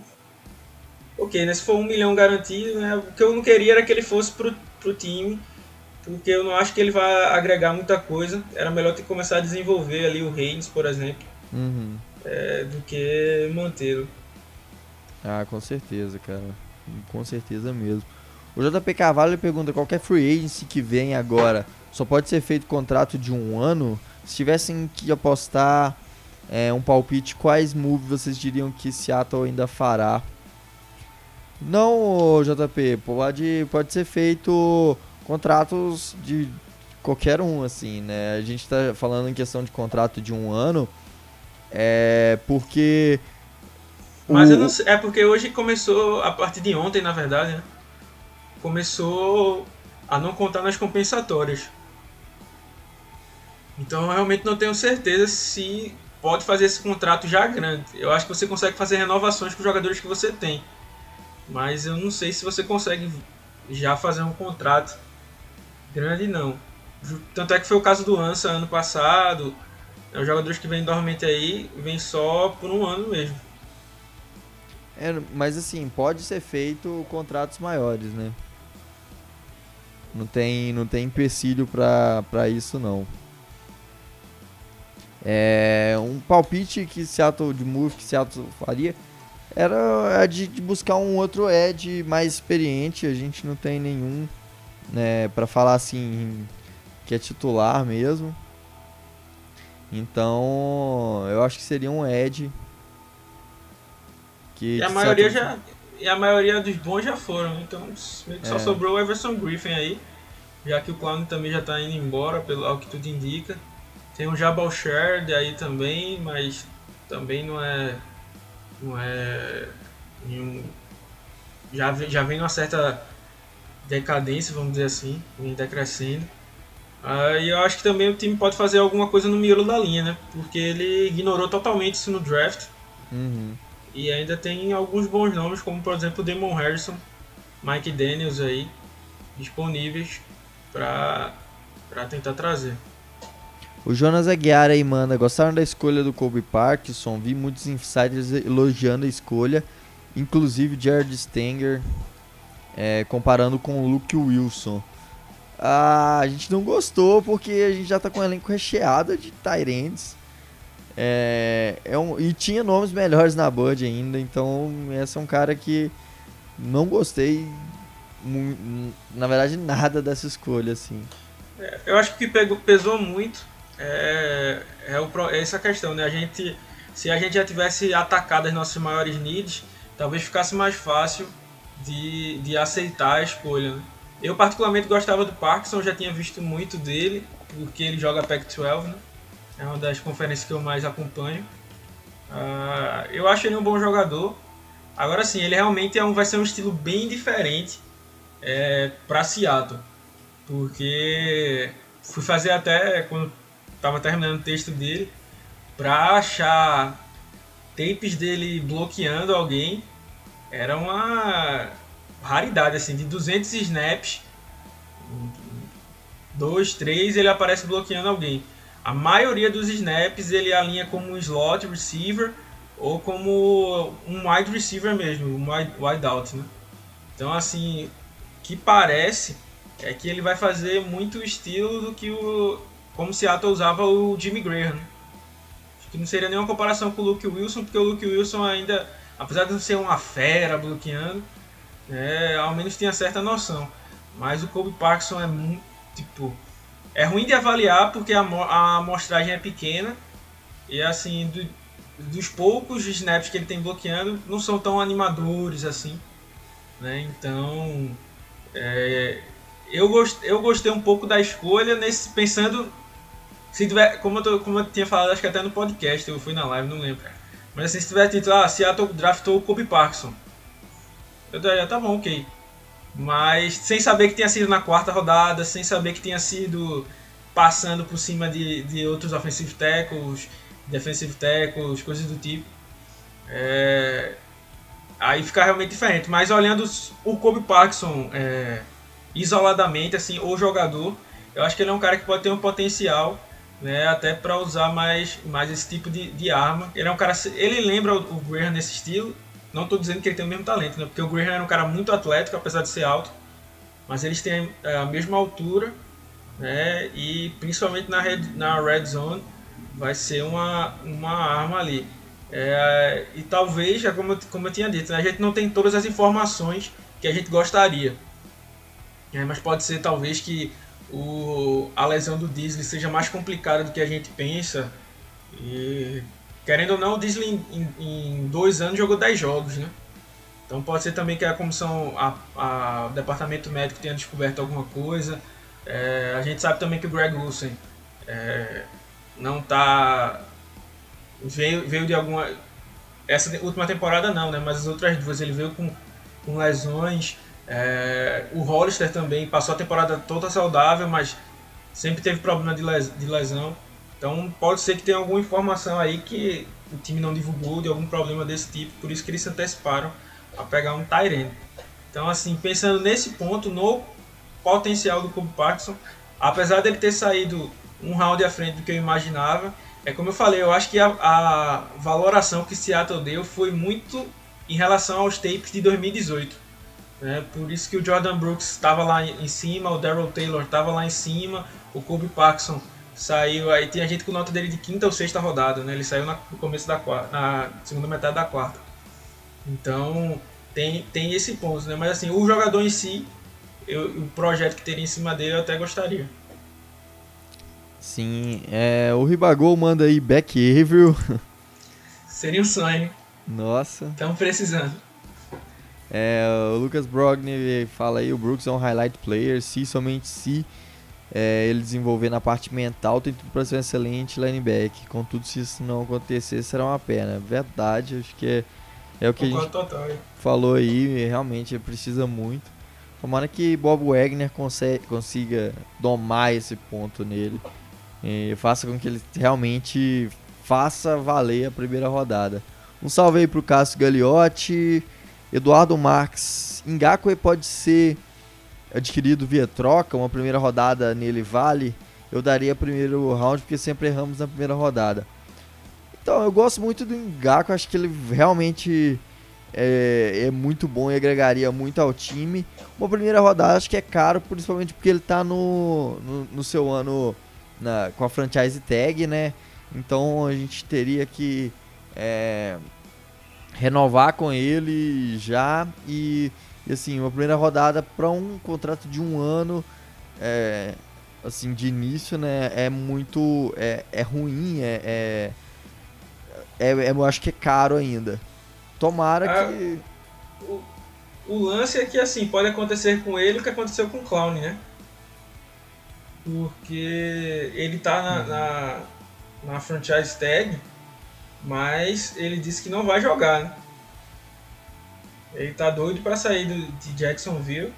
[SPEAKER 3] ok, né? Se for 1 um milhão garantido, né? O que eu não queria era que ele fosse pro, pro time, porque eu não acho que ele vai agregar muita coisa. Era melhor ter começado a desenvolver ali o Reigns, por exemplo,
[SPEAKER 2] Uhum.
[SPEAKER 3] é, do que mantê-lo.
[SPEAKER 2] Ah, com certeza, cara. Com certeza mesmo. O JP Carvalho pergunta: qualquer free agency que vem agora só pode ser feito contrato de um ano? Se tivessem que apostar é, um palpite, quais moves vocês diriam que Seattle ainda fará? Não, JP, pode, pode ser feito contratos de qualquer um, assim, né? A gente tá falando em questão de contrato de um ano, é porque.
[SPEAKER 3] Mas
[SPEAKER 2] o-
[SPEAKER 3] não é porque hoje começou, a partir de ontem, na verdade, né? Começou a não contar nas compensatórias. Então eu realmente não tenho certeza se pode fazer esse contrato já grande. Eu acho que você consegue fazer renovações com os jogadores que você tem. Mas eu não sei se você consegue já fazer um contrato grande não. Tanto é que foi o caso do Ansa ano passado. né, Os jogadores que vêm normalmente aí vêm só por um ano mesmo.
[SPEAKER 2] É, mas assim, pode ser feito contratos maiores, né? Não tem, não tem empecilho pra isso, não. É, um palpite que Seattle, de move que Seattle faria era a de, de buscar um outro Ed mais experiente. A gente não tem nenhum, né, pra falar assim, que é titular mesmo. Então, eu acho que seria um Ed. Que
[SPEAKER 3] E a maioria
[SPEAKER 2] Seattle-
[SPEAKER 3] já. E a maioria dos bons já foram, então meio que só
[SPEAKER 2] É.
[SPEAKER 3] sobrou o Everson Griffin aí, já que o Clown também já tá indo embora, pelo ao que tudo indica. Tem o Jabal Sherd aí também, mas também não é. não é nenhum. Já, vem- já vem numa certa decadência, vamos dizer assim, vem decrescendo. Aí eu acho que também o time pode fazer alguma coisa no miolo da linha, né? Porque ele ignorou totalmente isso no draft.
[SPEAKER 2] Uhum.
[SPEAKER 3] E ainda tem alguns bons nomes, como por exemplo Damon Harrison, Mike Daniels aí, disponíveis para tentar trazer.
[SPEAKER 2] O Jonas Aguiar aí manda, gostaram da escolha do Kobe Parkinson? Vi muitos insiders elogiando a escolha, inclusive Jared Stanger, é, comparando com o Luke Wilson. Ah, a gente não gostou porque a gente já tá com um elenco recheado de Tyrants. É, é um, e tinha nomes melhores na Bud ainda, então esse é um cara que não gostei, na verdade, nada dessa escolha, assim.
[SPEAKER 3] É, eu acho que pegou, pesou muito é, é, o, é essa questão, né? A gente, se a gente já tivesse atacado as nossas maiores needs, talvez ficasse mais fácil de, de aceitar a escolha. Né? Eu particularmente gostava do Parkinson, já tinha visto muito dele, porque ele joga Pac-12, né? É uma das conferências que eu mais acompanho. Ah, eu acho ele um bom jogador. Agora sim, ele realmente é um, vai ser um estilo bem diferente é, para Seattle. Porque fui fazer até quando estava terminando o texto dele para achar tapes dele bloqueando alguém. Era uma raridade assim, de 200 snaps, dois, três ele aparece bloqueando alguém. A maioria dos snaps ele alinha como um slot receiver ou como um wide receiver mesmo, um wide, wide out, né? Então assim, que parece é que ele vai fazer muito estilo do que o como Seattle usava o Jimmy Graham. né? Acho que não seria nenhuma comparação com o Luke Wilson, porque o Luke Wilson ainda, apesar de não ser uma fera bloqueando, né, ao menos tinha certa noção. Mas o Kobe Parkinson é muito tipo é ruim de avaliar porque a, a amostragem é pequena e assim do- dos poucos snaps que ele tem bloqueando não são tão animadores assim. Né? Então, é, eu, gost, eu gostei um pouco da escolha, nesse, pensando. Se tiver, como, eu tô, como eu tinha falado, acho que até no podcast, eu fui na live, não lembro. Mas assim, se tiver título, ah, Seattle draftou o Kobe Parkinson. Eu daria, tá bom, ok. Mas sem saber que tinha sido na quarta rodada, sem saber que tinha sido passando por cima de, de outros offensive tackles, defensive tackles, coisas do tipo. É, aí fica realmente diferente. Mas olhando o Kobe Parkinson é, isoladamente, assim, o jogador, eu acho que ele é um cara que pode ter um potencial, né, até para usar mais, mais esse tipo de, de arma. Ele é um cara, ele lembra o, Graham nesse estilo. Não estou dizendo que ele tem o mesmo talento, né, porque o Graham era um cara muito atlético, apesar de ser alto, mas eles têm é, a mesma altura, né, e principalmente na red, na red zone vai ser uma, uma arma ali. É, e talvez, como, como eu tinha dito, né, a gente não tem todas as informações que a gente gostaria. É, mas pode ser talvez que o, a lesão do Disney seja mais complicada do que a gente pensa. E querendo ou não, o Disney em, em, dois anos jogou 10 jogos, né? Então pode ser também que a comissão, a, a o departamento médico tenha descoberto alguma coisa. É, a gente sabe também que o Greg Wilson é, não tá veio, veio de alguma essa última temporada não, né? Mas as outras duas ele veio com, com lesões. É, o Hollister também passou a temporada toda saudável, mas sempre teve problema de, les, de lesão. Então pode ser que tenha alguma informação aí que o time não divulgou de algum problema desse tipo, por isso que eles se anteciparam a pegar um Tyrene. Então assim, pensando nesse ponto, no potencial do Kobe Parkinson, apesar dele ter saído um round à frente do que eu imaginava, é como eu falei, eu acho que a, a valoração que Seattle deu foi muito em relação aos tapes de 2018. Né? Por isso que o Jordan Brooks estava lá em cima, o Daryl Taylor estava lá em cima, o Kobe Paxson saiu, aí tinha gente com nota dele de quinta ou sexta rodada, né? ele saiu na, no começo da quarta, na segunda metade da quarta. Então tem, tem esse ponto, né? mas assim, o jogador em si, eu, o projeto que teria em cima dele eu até gostaria.
[SPEAKER 2] Sim, é, o Ribagol manda aí Back Averill.
[SPEAKER 3] Seria um sonho.
[SPEAKER 2] Nossa.
[SPEAKER 3] Estamos precisando.
[SPEAKER 2] É, o Lucas Brogni fala aí, o Brooks é um highlight player, se somente se é, ele desenvolver na parte mental, tem tudo para ser um excelente linebacker. Contudo, se isso não acontecer, será uma pena. Verdade, acho que é, é o que a gente
[SPEAKER 3] total,
[SPEAKER 2] falou aí, realmente precisa muito. Tomara que Bob Wagner consegue, consiga domar esse ponto nele e faça com que ele realmente faça valer a primeira rodada. Um salve aí pro Cássio Gagliotti, Eduardo Marques. Ngakwe pode ser adquirido via troca, uma primeira rodada nele vale. Eu daria primeiro round porque sempre erramos na primeira rodada. Então, eu gosto muito do Ngakwe, acho que ele realmente é, é, muito bom e agregaria muito ao time. Uma primeira rodada acho que é caro, principalmente porque ele está no, no, no, seu ano na, com a franchise tag, né? Então a gente teria que é, renovar com ele já e, e, assim uma primeira rodada para um contrato de um ano é, assim de início, né? É muito é, é ruim, é, é, é, é eu acho que é caro ainda. Tomara ah, que
[SPEAKER 3] o, o lance é que assim pode acontecer com ele o que aconteceu com o Clown, né? porque ele tá na, na, na, franchise tag, mas ele disse que não vai jogar, né? Ele tá doido para sair do, de Jacksonville.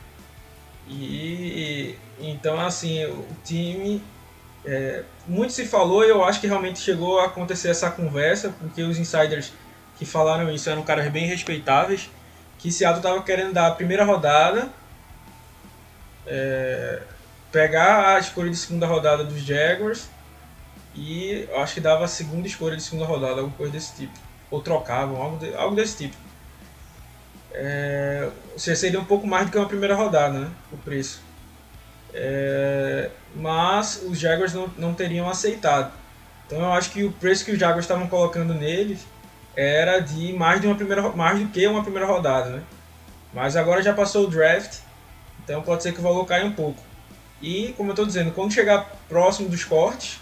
[SPEAKER 3] E então assim, o time é, muito se falou, e eu acho que realmente chegou a acontecer essa conversa, porque os insiders que falaram isso eram caras bem respeitáveis, que Seattle tava querendo dar a primeira rodada é, pegar a escolha de segunda rodada dos Jaguars e acho que dava a segunda escolha de segunda rodada, alguma coisa desse tipo. Ou trocavam, algo, de, algo desse tipo. É, seria um pouco mais do que uma primeira rodada, né? O preço. É, mas os Jaguars não, não teriam aceitado. Então eu acho que o preço que os Jaguars estavam colocando neles era de mais de uma primeira mais do que uma primeira rodada, né? Mas agora já passou o draft, então pode ser que o valor caia um pouco. E, como eu estou dizendo, quando chegar próximo dos cortes,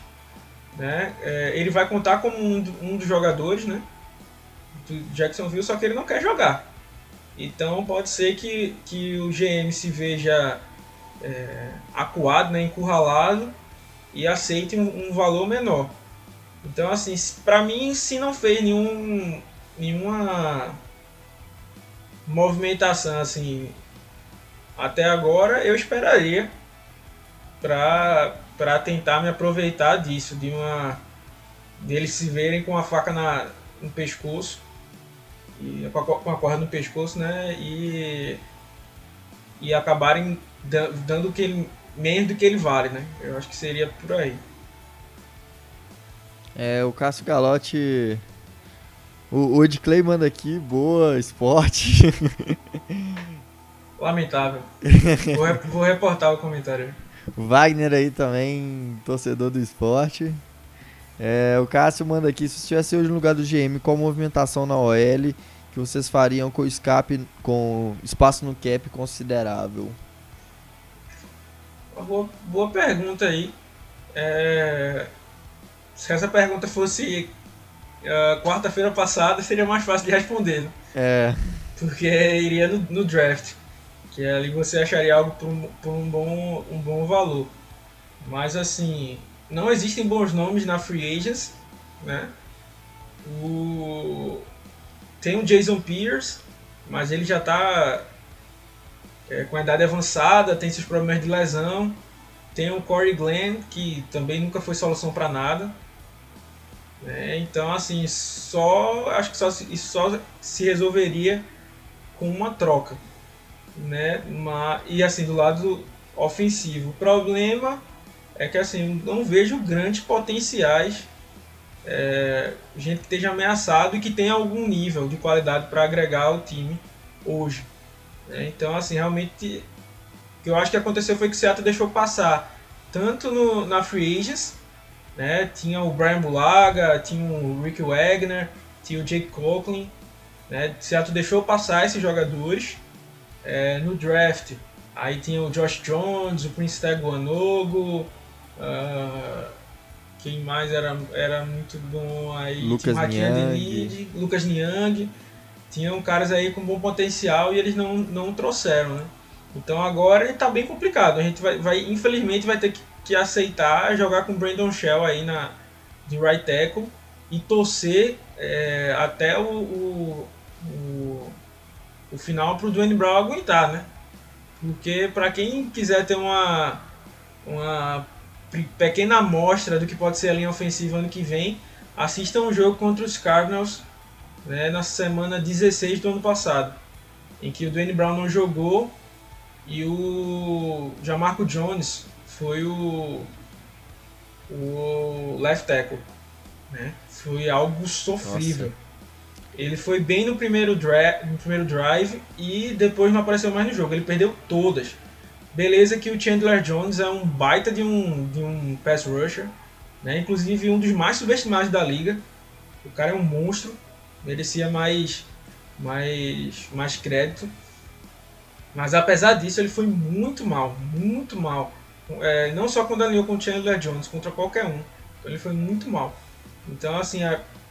[SPEAKER 3] né, é, ele vai contar como um, um, dos jogadores né, do Jacksonville, só que ele não quer jogar. Então pode ser que, que o GM se veja é, acuado, né, encurralado e aceite um, um valor menor. Então assim, para mim se não fez nenhum, nenhuma movimentação assim até agora, eu esperaria para tentar me aproveitar disso, de uma deles se verem com a faca na, no pescoço e com a, corda no pescoço, né? E e acabarem dando que ele, menos do que ele vale, né? Eu acho que seria por aí.
[SPEAKER 2] É, o Cássio Galotti. O, o Ed Clay manda aqui, boa, esporte.
[SPEAKER 3] Lamentável. vou, vou reportar o comentário.
[SPEAKER 2] Wagner aí também, torcedor do esporte. É, o Cássio manda aqui, se estivesse hoje no lugar do GM, qual movimentação na OL que vocês fariam com escape, com espaço no cap considerável?
[SPEAKER 3] Boa, boa pergunta aí. É, se essa pergunta fosse uh, quarta-feira passada, seria mais fácil de responder. Né?
[SPEAKER 2] É.
[SPEAKER 3] Porque iria no, no draft que ali você acharia algo por um, por um, bom, um bom valor. Mas assim, não existem bons nomes na Free Agents, né? O... Tem o Jason Pierce, mas ele já está é, com a idade avançada, tem seus problemas de lesão. Tem o Corey Glenn, que também nunca foi solução para nada. É, então, assim, só acho que só, isso só se resolveria com uma troca né? Mas, e assim, do lado ofensivo, o problema é que assim, não vejo grandes potenciais, é, gente que esteja ameaçado e que tenha algum nível de qualidade para agregar ao time hoje. Né? Então, assim, realmente, o que eu acho que aconteceu foi que o Seattle deixou passar tanto no, na Free Agents, né? tinha o Brian Bulaga, tinha o Rick Wagner, tinha o Jake Coughlin, né? o Seattle deixou passar esses jogadores é, no draft. Aí tinha o Josh Jones, o Prince Teguanogo, uh, quem mais era, era muito bom aí?
[SPEAKER 2] Lucas Niang.
[SPEAKER 3] Lucas Niang. Tinham caras aí com bom potencial e eles não, não trouxeram, né? Então agora ele tá bem complicado. A gente vai, vai infelizmente vai ter que, que aceitar jogar com o Brandon Shell aí na, de right tackle e torcer é, até o, o o final para o Dwayne Brown aguentar, né? Porque para quem quiser ter uma, uma pequena amostra do que pode ser a linha ofensiva ano que vem, assista um jogo contra os Cardinals né, na semana 16 do ano passado, em que o Dwayne Brown não jogou e o Jamarco Jones foi o, o left tackle. Né? Foi algo sofrível. Nossa. Ele foi bem no primeiro, no primeiro drive e depois não apareceu mais no jogo. Ele perdeu todas. Beleza que o Chandler Jones é um baita de um, de um pass rusher. Né? Inclusive um dos mais subestimados da liga. O cara é um monstro. Merecia mais, mais, mais crédito. Mas apesar disso, ele foi muito mal. Muito mal. É, não só quando alinhou com o Chandler Jones, contra qualquer um. Então ele foi muito mal. Então, assim,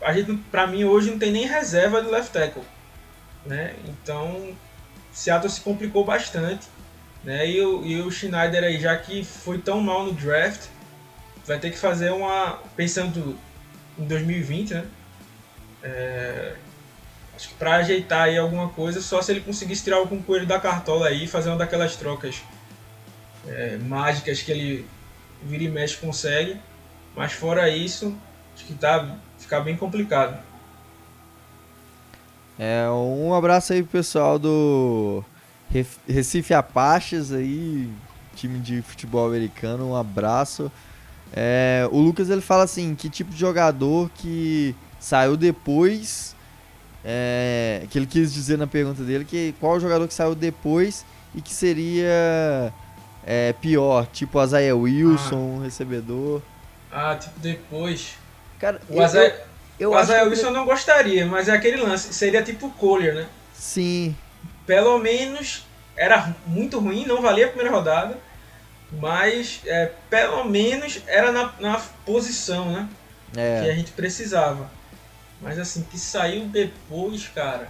[SPEAKER 3] a, gente, pra mim, hoje não tem nem reserva de left tackle. Né? Então, Seattle se complicou bastante. Né? E, o, e o Schneider aí, já que foi tão mal no draft, vai ter que fazer uma. Pensando em 2020, né? É, acho que pra ajeitar aí alguma coisa, só se ele conseguisse tirar algum coelho da cartola aí e fazer uma daquelas trocas é, mágicas que ele vira e mexe consegue. Mas fora isso, acho que tá ficar bem complicado.
[SPEAKER 2] É, um abraço aí pro pessoal do Recife Apaches aí, time de futebol americano, um abraço. É, o Lucas ele fala assim, que tipo de jogador que saiu depois, é, que ele quis dizer na pergunta dele, que qual jogador que saiu depois e que seria é, pior, tipo Isaiah Wilson, ah. recebedor.
[SPEAKER 3] Ah, tipo depois.
[SPEAKER 2] Cara,
[SPEAKER 3] o Azael, eu, eu o Azael Wilson eu não gostaria, mas é aquele lance. Seria tipo o Collier, né?
[SPEAKER 2] Sim.
[SPEAKER 3] Pelo menos era muito ruim, não valia a primeira rodada. Mas é, pelo menos era na, na posição, né? É. Que a gente precisava. Mas assim, que saiu depois, cara.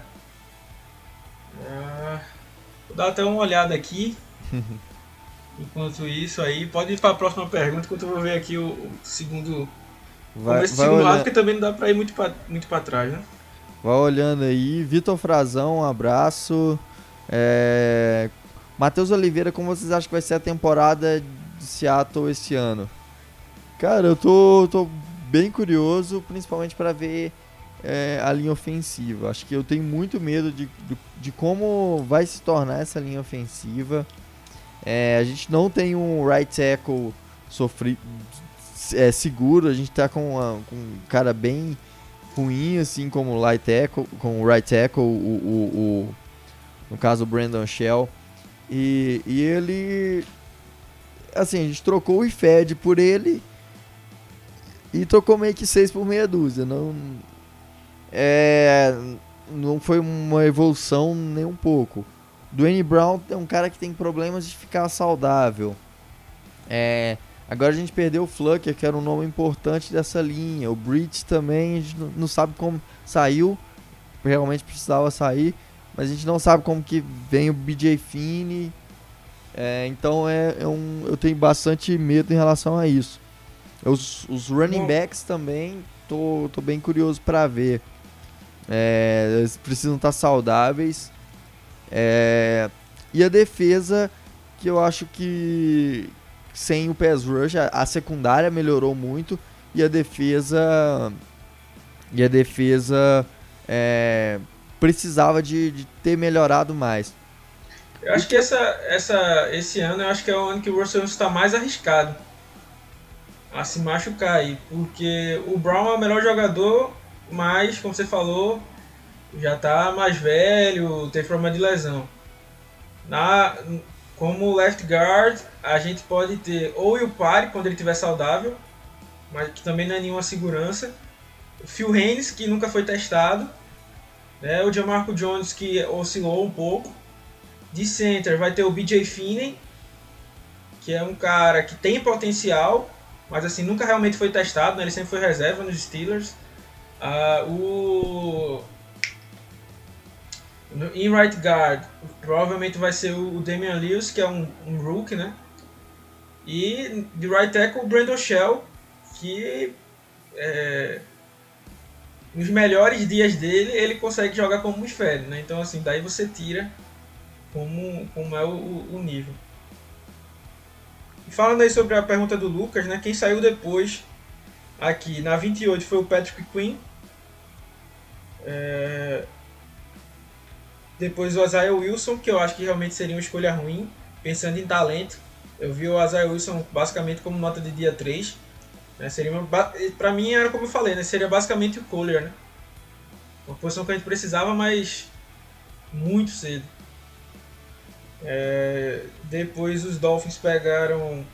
[SPEAKER 3] Uh, vou dar até uma olhada aqui. Enquanto isso aí, pode ir para a próxima pergunta, enquanto eu vou ver aqui o, o segundo. Vai, esse vai segundo lado, que também não dá para ir muito para muito trás, né?
[SPEAKER 2] Vai olhando aí. Vitor Frazão, um abraço. É... Matheus Oliveira, como vocês acham que vai ser a temporada de Seattle esse ano? Cara, eu tô, tô bem curioso, principalmente para ver é, a linha ofensiva. Acho que eu tenho muito medo de, de, de como vai se tornar essa linha ofensiva. É, a gente não tem um right tackle sofri, é, seguro, a gente tá com, uma, com um cara bem ruim, assim como o right tackle, com o right tackle, o, o, o no caso o Brandon Shell. E, e ele. Assim, a gente trocou o IFED por ele e trocou meio que 6 por meia dúzia. Não, é, não foi uma evolução nem um pouco. Dwayne Brown é um cara que tem problemas de ficar saudável. É, agora a gente perdeu o Flucker, que era um nome importante dessa linha. O Bridge também, a gente não sabe como saiu. Realmente precisava sair. Mas a gente não sabe como que vem o BJ Finney. É, então é, é, um, eu tenho bastante medo em relação a isso. Os, os running backs também, tô, tô bem curioso para ver. É, eles precisam estar saudáveis. É, e a defesa, que eu acho que sem o pass rush, a, a secundária melhorou muito e a defesa e a defesa é, precisava de, de, ter melhorado mais.
[SPEAKER 3] Eu acho que essa, essa, esse ano eu acho que é o ano que o Russell está mais arriscado a se machucar aí, porque o Brown é o melhor jogador, mas como você falou, já está mais velho, tem problema de lesão. Na, como left guard, a gente pode ter ou o Pari quando ele estiver saudável, mas que também não é nenhuma segurança. O Phil Haynes, que nunca foi testado. Né? O Jamarco Jones, que oscilou um pouco. De center vai ter o BJ Finney, que é um cara que tem potencial, mas assim nunca realmente foi testado, né? ele sempre foi reserva nos Steelers. Uh, o em right guard, provavelmente vai ser o Damian Lewis, que é um, um rookie, né? E de right tackle, o Brandon Shell, que é, nos melhores dias dele, ele consegue jogar como um né? Então, assim, daí você tira como, como é o, o nível. E falando aí sobre a pergunta do Lucas, né? Quem saiu depois aqui na 28 foi o Patrick Quinn. É, depois o Isaiah Wilson, que eu acho que realmente seria uma escolha ruim, pensando em talento. Eu vi o Isaiah Wilson basicamente como nota de dia 3. Né? Seria pra mim era como eu falei, né? Seria basicamente o Collier, né? Uma posição que a gente precisava, mas muito cedo. É, depois os Dolphins pegaram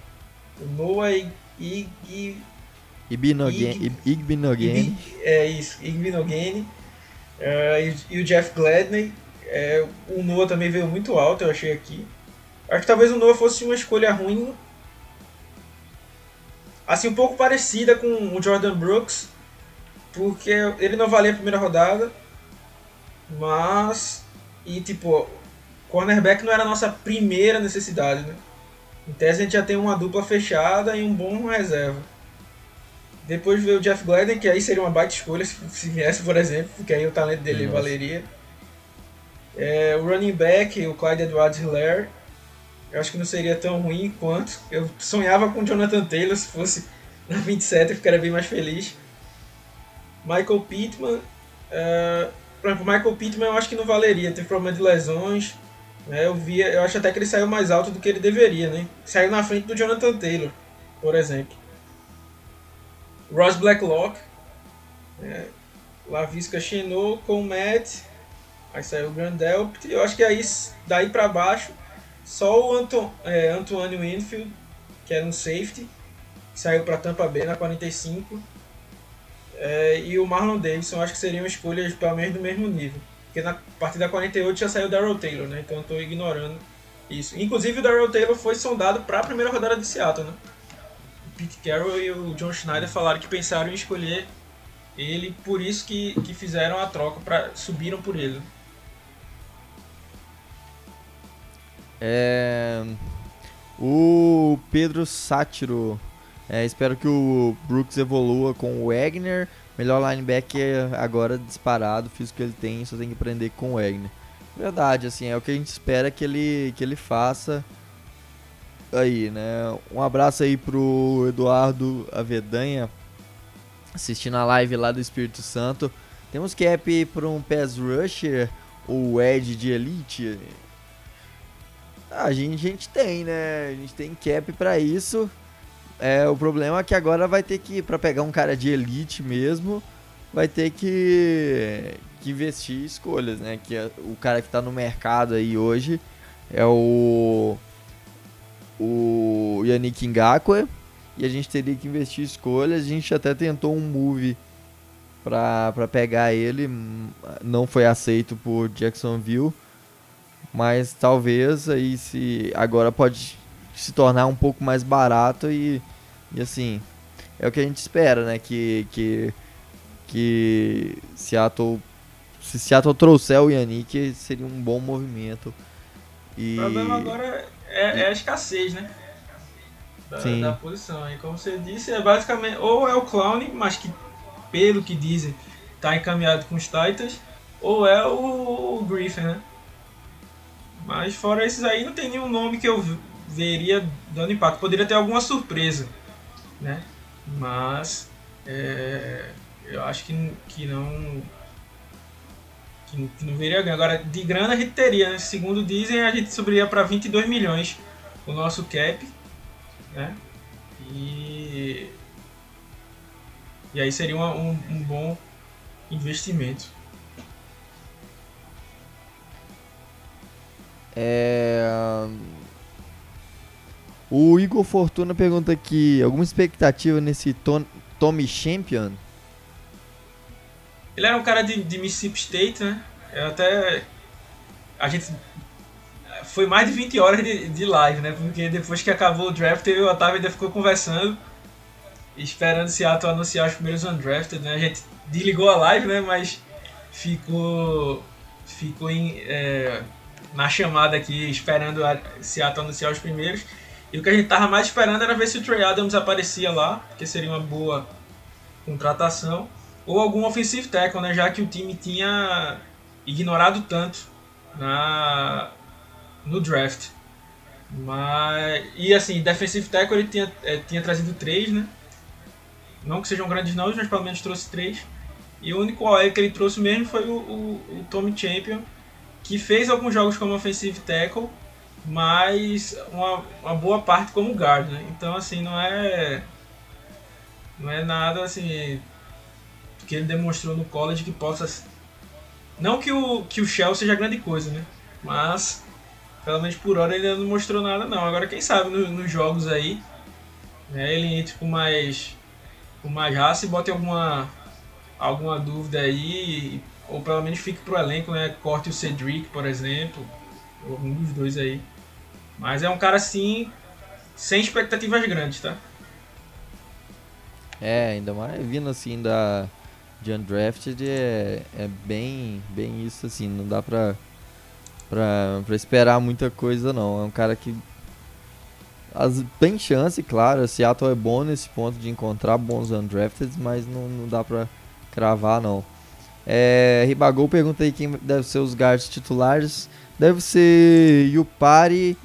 [SPEAKER 3] o Noah e, e, e
[SPEAKER 2] Igbinogene.
[SPEAKER 3] É isso, Igbinogene. Uh, e, e, o Jeff Gladney. É, o Noah também veio muito alto, eu achei aqui. Acho que talvez o Noah fosse uma escolha ruim. Assim, um pouco parecida com o Jordan Brooks. Porque ele não valia a primeira rodada. Mas. E tipo, cornerback não era a nossa primeira necessidade, né? Em tese a gente já tem uma dupla fechada e um bom reserva. Depois veio o Jeff Gladden, que aí seria uma baita escolha se viesse, por exemplo, porque aí o talento dele Nossa. valeria. É, o running back, o Clyde Edwards Hilaire, eu acho que não seria tão ruim quanto. Eu sonhava com Jonathan Taylor se fosse na 27, eu ficaria bem mais feliz. Michael Pittman, uh, por exemplo, Michael Pittman eu acho que não valeria, teve problema de lesões. Né? Eu, via, eu acho até que ele saiu mais alto do que ele deveria, né? Saiu na frente do Jonathan Taylor, por exemplo. Ross Blacklock, é, Lavisca Chenot com Matt, Aí saiu o Grandelpt. Eu acho que aí, daí para baixo, só o Anto, é, Antoine Winfield, que era um safety, que saiu para Tampa Bay na 45. É, e o Marlon Davidson, acho que seriam escolhas pelo menos do mesmo nível. Porque na partir da 48 já saiu o Darrell Taylor, né? Então eu estou ignorando isso. Inclusive o Darrell Taylor foi sondado para a primeira rodada de Seattle, né? O Pete Carroll e o John Schneider falaram que pensaram em escolher ele, por isso que, que fizeram a troca, pra, subiram por ele.
[SPEAKER 2] É... O Pedro Sátiro. É, espero que o Brooks evolua com o Wagner. Melhor linebacker agora disparado. Fiz o que ele tem, só tem que aprender com o Wagner. Verdade, assim, é o que a gente espera que ele, que ele faça aí, né? Um abraço aí pro Eduardo Avedanha, assistindo a live lá do Espírito Santo. Temos cap para um pass rusher ou edge de elite? A gente, a gente tem, né? A gente tem cap para isso. É, o problema é que agora vai ter que, para pegar um cara de elite mesmo, vai ter que, que investir escolhas, né? Que é, o cara que está no mercado aí hoje é o o Yannick Ngakwe e a gente teria que investir escolhas. A gente até tentou um move para pegar ele, não foi aceito por Jacksonville, mas talvez aí se agora pode se tornar um pouco mais barato e, e assim é o que a gente espera, né? Que que que Seattle se Seattle trouxer o Yannick seria um bom movimento.
[SPEAKER 3] E... O problema agora é, é a escassez, né? Da, Sim. da posição. E como você disse, é basicamente ou é o Clown, mas que pelo que dizem está encaminhado com os Titans, ou é o, o Griffin, né? Mas fora esses aí não tem nenhum nome que eu veria dando impacto. Poderia ter alguma surpresa, né? Mas é, eu acho que, que não que, que não veria ganho. Agora, de grana a gente teria, né? Segundo dizem, a gente subiria para 22 milhões o nosso cap, né? E, e aí seria uma, um, um bom investimento.
[SPEAKER 2] É... O Igor Fortuna pergunta aqui: alguma expectativa nesse Tom, Tommy Champion?
[SPEAKER 3] Ele era um cara de, de Mississippi State, né? Eu até. A gente. Foi mais de 20 horas de, de live, né? Porque depois que acabou o draft, eu e o Otávio ainda ficou conversando, esperando Seattle anunciar os primeiros undrafted, né? A gente desligou a live, né? Mas ficou. Ficou em, é, na chamada aqui, esperando a Seattle anunciar os primeiros. E o que a gente tava mais esperando era ver se o Trey Adams aparecia lá, porque seria uma boa contratação ou algum offensive tackle, né, já que o time tinha ignorado tanto na no draft. Mas e assim, defensive tackle ele tinha, é, tinha trazido três, né? Não que sejam grandes nomes, mas pelo menos trouxe três. E o único OL que ele trouxe mesmo foi o, o, o Tommy Champion, que fez alguns jogos como offensive tackle, mas uma, uma boa parte como guard, né? Então assim, não é não é nada assim que ele demonstrou no college que possa. Não que o, que o Shell seja grande coisa, né? Mas, pelo menos por hora, ele não mostrou nada, não. Agora, quem sabe no, nos jogos aí, né, ele entre com mais, com mais raça e bote alguma, alguma dúvida aí, ou pelo menos fique pro elenco, né? Corte o Cedric, por exemplo, ou um dos dois aí. Mas é um cara assim, sem expectativas grandes, tá?
[SPEAKER 2] É, ainda mais vindo assim da de undrafted é, é bem, bem isso assim, não dá pra, pra, pra esperar muita coisa não. É um cara que as, tem chance, claro, Seattle é bom nesse ponto de encontrar bons undrafted, mas não, não dá pra cravar não. É, Ribagol pergunta aí quem deve ser os guards titulares. Deve ser Yupari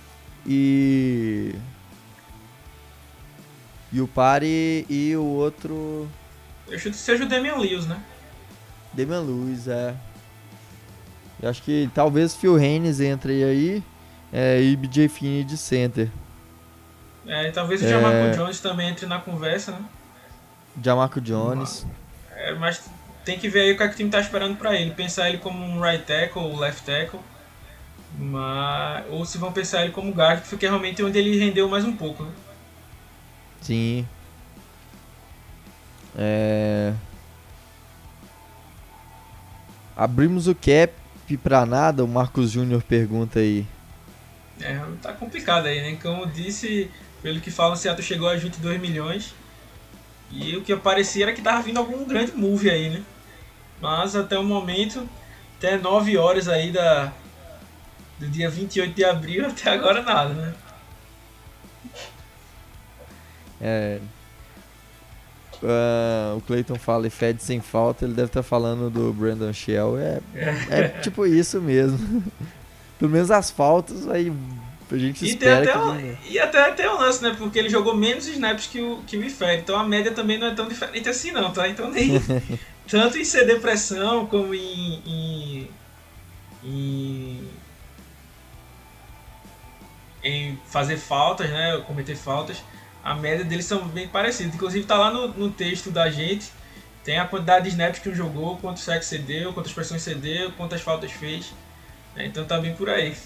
[SPEAKER 2] e. Yupari e o outro.
[SPEAKER 3] Eu chuto que seja o Damian Lewis, né?
[SPEAKER 2] Damian Lewis, é. Eu acho que talvez Phil Haynes entre aí é, e BJ Finney de center.
[SPEAKER 3] É, e talvez o é... Jamarco Jones também entre na conversa, né?
[SPEAKER 2] Jamarco Jones.
[SPEAKER 3] É, mas tem que ver aí o que, é que o time tá esperando para ele. Pensar ele como um right tackle ou left tackle. Mas, ou se vão pensar ele como guard, porque realmente é onde ele rendeu mais um pouco, né?
[SPEAKER 2] Sim, é... Abrimos o cap pra nada? O Marcos Júnior pergunta aí.
[SPEAKER 3] É, tá complicado aí, né? Como eu disse, pelo que falam, o Seattle chegou a 22 milhões. E o que parecia era que tava vindo algum grande move aí, né? Mas até o momento, até 9 horas aí da, do dia 28 de abril até agora nada, né?
[SPEAKER 2] É, uh, o Clayton fala e fede sem falta, ele deve estar tá falando do Brandon Shell. É. é tipo isso mesmo. Pelo menos as faltas aí a gente e espera
[SPEAKER 3] até um, E até, até o lance, né? Porque ele jogou menos snaps que o, que o Ifere. Então a média também não é tão diferente assim não, tá? Então nem... tanto em ceder pressão como em, em, em, em fazer faltas, né? Cometer faltas a média deles são bem parecidas. Inclusive tá lá no, no texto da gente, tem a quantidade de snaps que um jogou, quantos sacks cedeu, quantas pressões cedeu, quantas faltas fez. Né? Então tá bem por aí.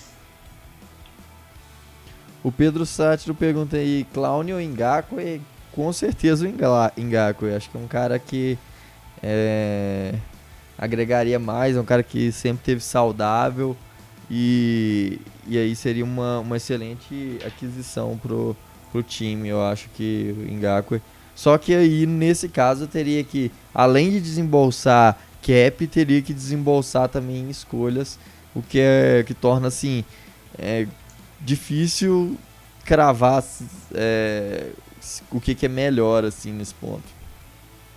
[SPEAKER 2] O Pedro Sátiro pergunta aí, Clown ou Engaku? E com certeza o Engaku. Eu acho que é um cara que é, agregaria mais, é um cara que sempre teve saudável e, e aí seria uma, uma excelente aquisição pro, pro time, eu acho que o Ngakwe. Só que aí, nesse caso, teria que, além de desembolsar cap, teria que desembolsar também escolhas, o que é que torna assim é, difícil cravar é, o que, que é melhor assim nesse ponto.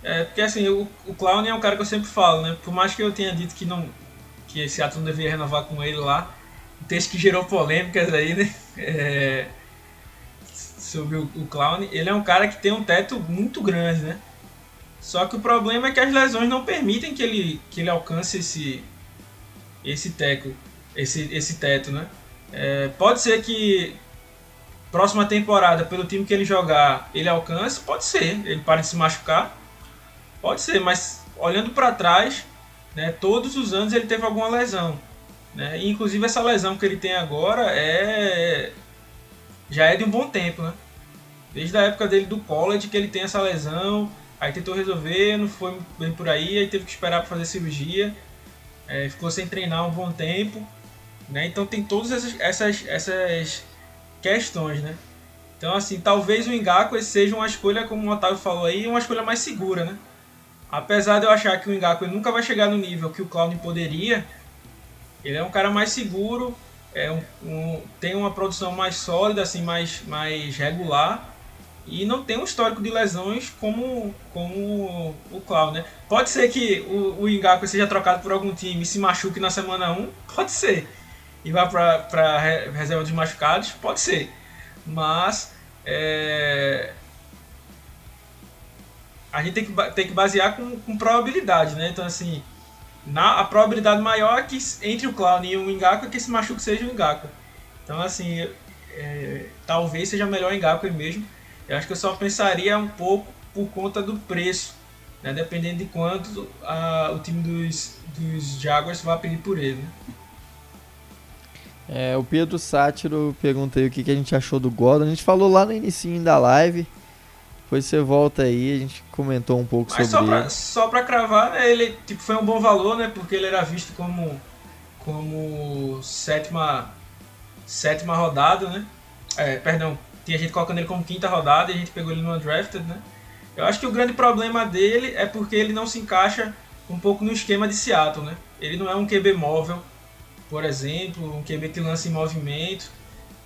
[SPEAKER 3] É, porque assim, o, o Clown é um cara que eu sempre falo, né? Por mais que eu tenha dito que não que esse ato não deveria renovar com ele lá, o texto que gerou polêmicas aí, né? É, sobre o, o Clown, ele é um cara que tem um teto muito grande, né? Só que o problema é que as lesões não permitem que ele, que ele alcance esse, esse teco, esse, esse teto, né? É, pode ser que próxima temporada, pelo time que ele jogar, ele alcance, pode ser, ele pare de se machucar, pode ser, mas olhando para trás, né, todos os anos ele teve alguma lesão, né? E, inclusive essa lesão que ele tem agora é já é de um bom tempo, né? Desde a época dele do college que ele tem essa lesão, aí tentou resolver, não foi bem por aí, aí teve que esperar para fazer cirurgia, é, ficou sem treinar um bom tempo, né? Então tem todas essas, essas, essas questões, né? Então assim, talvez o Ngaku seja uma escolha, como o Otávio falou aí, uma escolha mais segura, né? Apesar de eu achar que o Ngaku nunca vai chegar no nível que o Cloud poderia, ele é um cara mais seguro, é um, um, tem uma produção mais sólida, assim, mais, mais regular e não tem um histórico de lesões como, como o Clown, né? Pode ser que o, o Ingaku seja trocado por algum time e se machuque na semana 1, pode ser. E vá para reserva de machucados, pode ser. Mas é, a gente tem que, tem que basear com, com probabilidade, né? Então, assim, na, a probabilidade maior é que entre o Clown e o Engaku é que esse machuque seja o Engaku. Então, assim, é, talvez seja melhor o Engaku mesmo. Eu acho que eu só pensaria um pouco por conta do preço, né? dependendo de quanto a, o time dos, dos Jaguars vai pedir por ele. Né?
[SPEAKER 2] É, o Pedro Sátiro pergunta aí o que, que a gente achou do Gordon. A gente falou lá no início da live. Depois você volta aí, a gente comentou um pouco Mas sobre
[SPEAKER 3] só pra, ele. Só pra cravar, né, ele tipo, foi um bom valor, né? Porque ele era visto como, como sétima, sétima rodada, né? É, perdão, tinha gente colocando ele como quinta rodada e a gente pegou ele no undrafted, né? Eu acho que o grande problema dele é porque ele não se encaixa um pouco no esquema de Seattle, né? Ele não é um QB móvel, por exemplo, um QB que lança em movimento,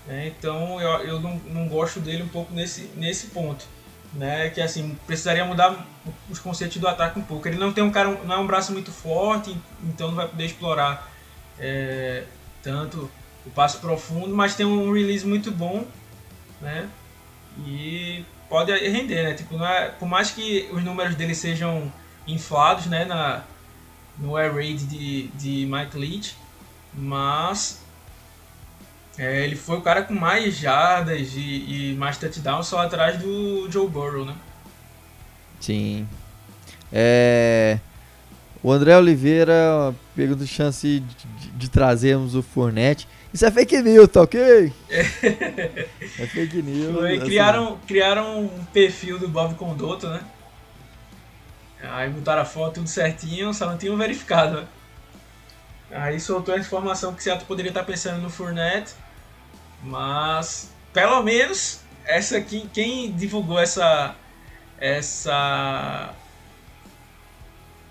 [SPEAKER 3] né? Então eu, eu não, não gosto dele um pouco nesse, nesse ponto né? Que assim precisaria mudar os conceitos do ataque um pouco. Ele não tem um cara, não é um braço muito forte, então não vai poder explorar é, tanto o passo profundo, mas tem um release muito bom, né? E pode render, né? Tipo, é, por mais que os números dele sejam inflados, né? Na no air raid de, de Mike Leach, mas é, ele foi o cara com mais jardas e, e, mais touchdowns só atrás do Joe Burrow, né?
[SPEAKER 2] Sim. É... O André Oliveira pergunta chance de, de, de, trazermos o Fournette. Isso é fake news, tá ok? É, é fake news.
[SPEAKER 3] Foi, assim. criaram, criaram um perfil do Bob Condoto, né? Aí botaram a foto tudo certinho, só não tinham verificado, né? Aí soltou a informação que Seattle poderia estar pensando no Fournette, mas pelo menos essa aqui, quem divulgou essa essa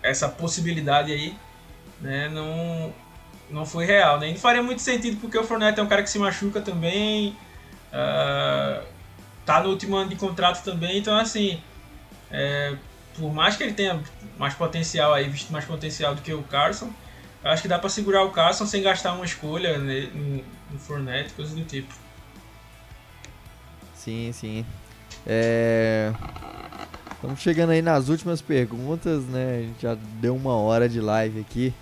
[SPEAKER 3] essa possibilidade aí, né, não não foi real, né? E não faria muito sentido porque o Fournette é um cara que se machuca também, uh, tá no último ano de contrato também, então assim, é, por mais que ele tenha mais potencial aí, visto mais potencial do que o Carson, acho que dá para segurar o Carson sem gastar uma escolha né, no, no Fournette, coisa do tipo.
[SPEAKER 2] Sim, sim. É... Estamos chegando aí nas últimas perguntas, né? A gente já deu uma hora de live aqui.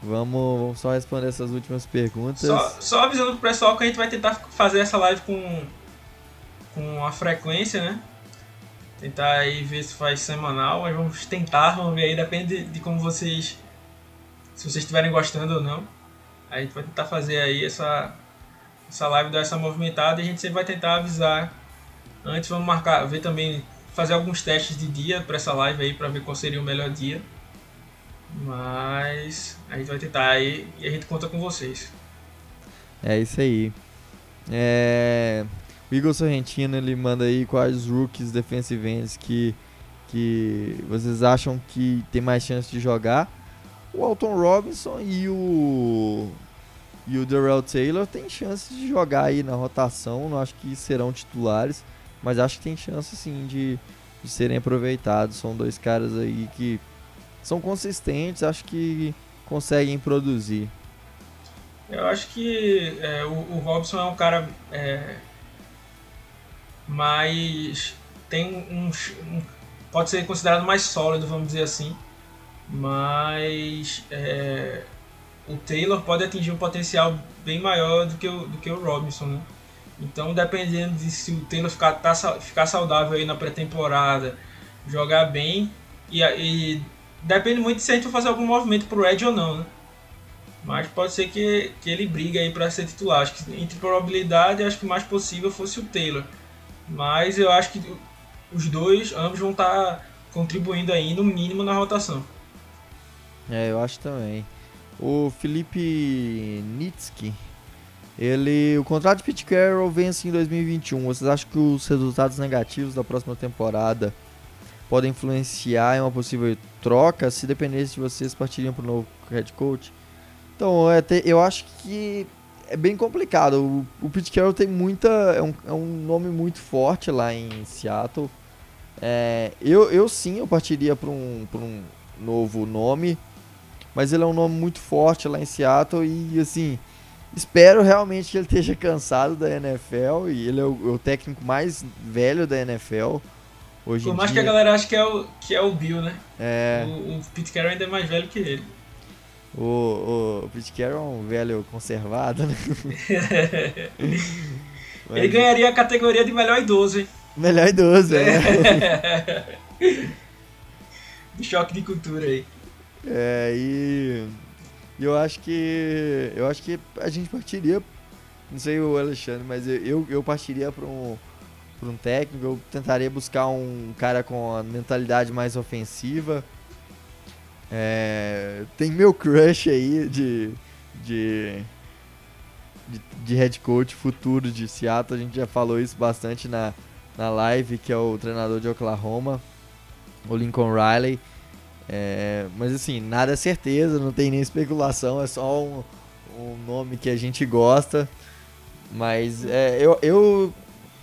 [SPEAKER 2] Vamos, vamos só responder essas últimas perguntas.
[SPEAKER 3] Só, só avisando pro pessoal que a gente vai tentar fazer essa live com, com a frequência, né? Tentar aí ver se faz semanal, mas vamos tentar, vamos ver aí, depende de, de como vocês. Se vocês estiverem gostando ou não. A gente vai tentar fazer aí essa, essa live dessa movimentada e a gente sempre vai tentar avisar. Antes vamos marcar, ver também, fazer alguns testes de dia para essa live aí para ver qual seria o melhor dia. Mas a gente vai tentar aí e a gente conta com vocês.
[SPEAKER 2] É isso aí. É... O Igor Sorrentino ele manda aí quais rookies defensive ends que, que vocês acham que tem mais chance de jogar. O Alton Robinson e o e o Darrell Taylor tem chance de jogar aí na rotação. Não acho que serão titulares, mas acho que tem chance sim de, de serem aproveitados. São dois caras aí que são consistentes, acho que conseguem produzir.
[SPEAKER 3] Eu acho que é, o, o, Robson é um cara é, mais. tem um, um, pode ser considerado mais sólido, vamos dizer assim. Mas é, o Taylor pode atingir um potencial bem maior do que o, do que o Robinson. Né? Então, dependendo de se o Taylor ficar, tá, ficar saudável aí na pré-temporada, jogar bem e, e Depende muito se a gente for fazer algum movimento pro Ed ou não, né? Mas pode ser que, que ele brigue aí para ser titular. Acho que entre probabilidade, acho que o mais possível fosse o Taylor. Mas eu acho que os dois, ambos vão estar tá contribuindo aí no mínimo na rotação.
[SPEAKER 2] É, eu acho também. O Felipe Nitsky, ele, o contrato de Pete Carroll vence em 2021. Vocês acham que os resultados negativos da próxima temporada podem influenciar em uma possível troca se dependesse de vocês partiriam para o novo head coach? Então, é eu acho que é bem complicado. O, o Pete Carroll tem muita. É um, é um nome muito forte lá em Seattle. É, eu, eu sim, eu partiria para um, um novo nome. Mas ele é um nome muito forte lá em Seattle e assim. Espero realmente que ele esteja cansado da NFL e ele é o, é o técnico mais velho da NFL. Hoje
[SPEAKER 3] Por mais
[SPEAKER 2] dia...
[SPEAKER 3] que a galera ache que é o, que é o Bill, né?
[SPEAKER 2] É.
[SPEAKER 3] O, o Pete Carroll ainda é mais velho que ele.
[SPEAKER 2] O, o, o Pete Carroll é um velho conservado, né?
[SPEAKER 3] Mas... Ele ganharia a categoria de melhor idoso, hein?
[SPEAKER 2] Melhor idoso, é.
[SPEAKER 3] Do choque de cultura aí.
[SPEAKER 2] É, e eu acho que eu acho que a gente partiria, não sei o Alexandre, mas eu, eu partiria para um por um técnico. Eu tentaria buscar um cara com a mentalidade mais ofensiva. É, tem meu crush aí de, de, de, de, head coach futuro de Seattle. A gente já falou isso bastante na, na live, que é o treinador de Oklahoma, o Lincoln Riley. É, mas assim, nada é certeza, não tem nem especulação, é só um, um nome que a gente gosta. Mas é, eu, eu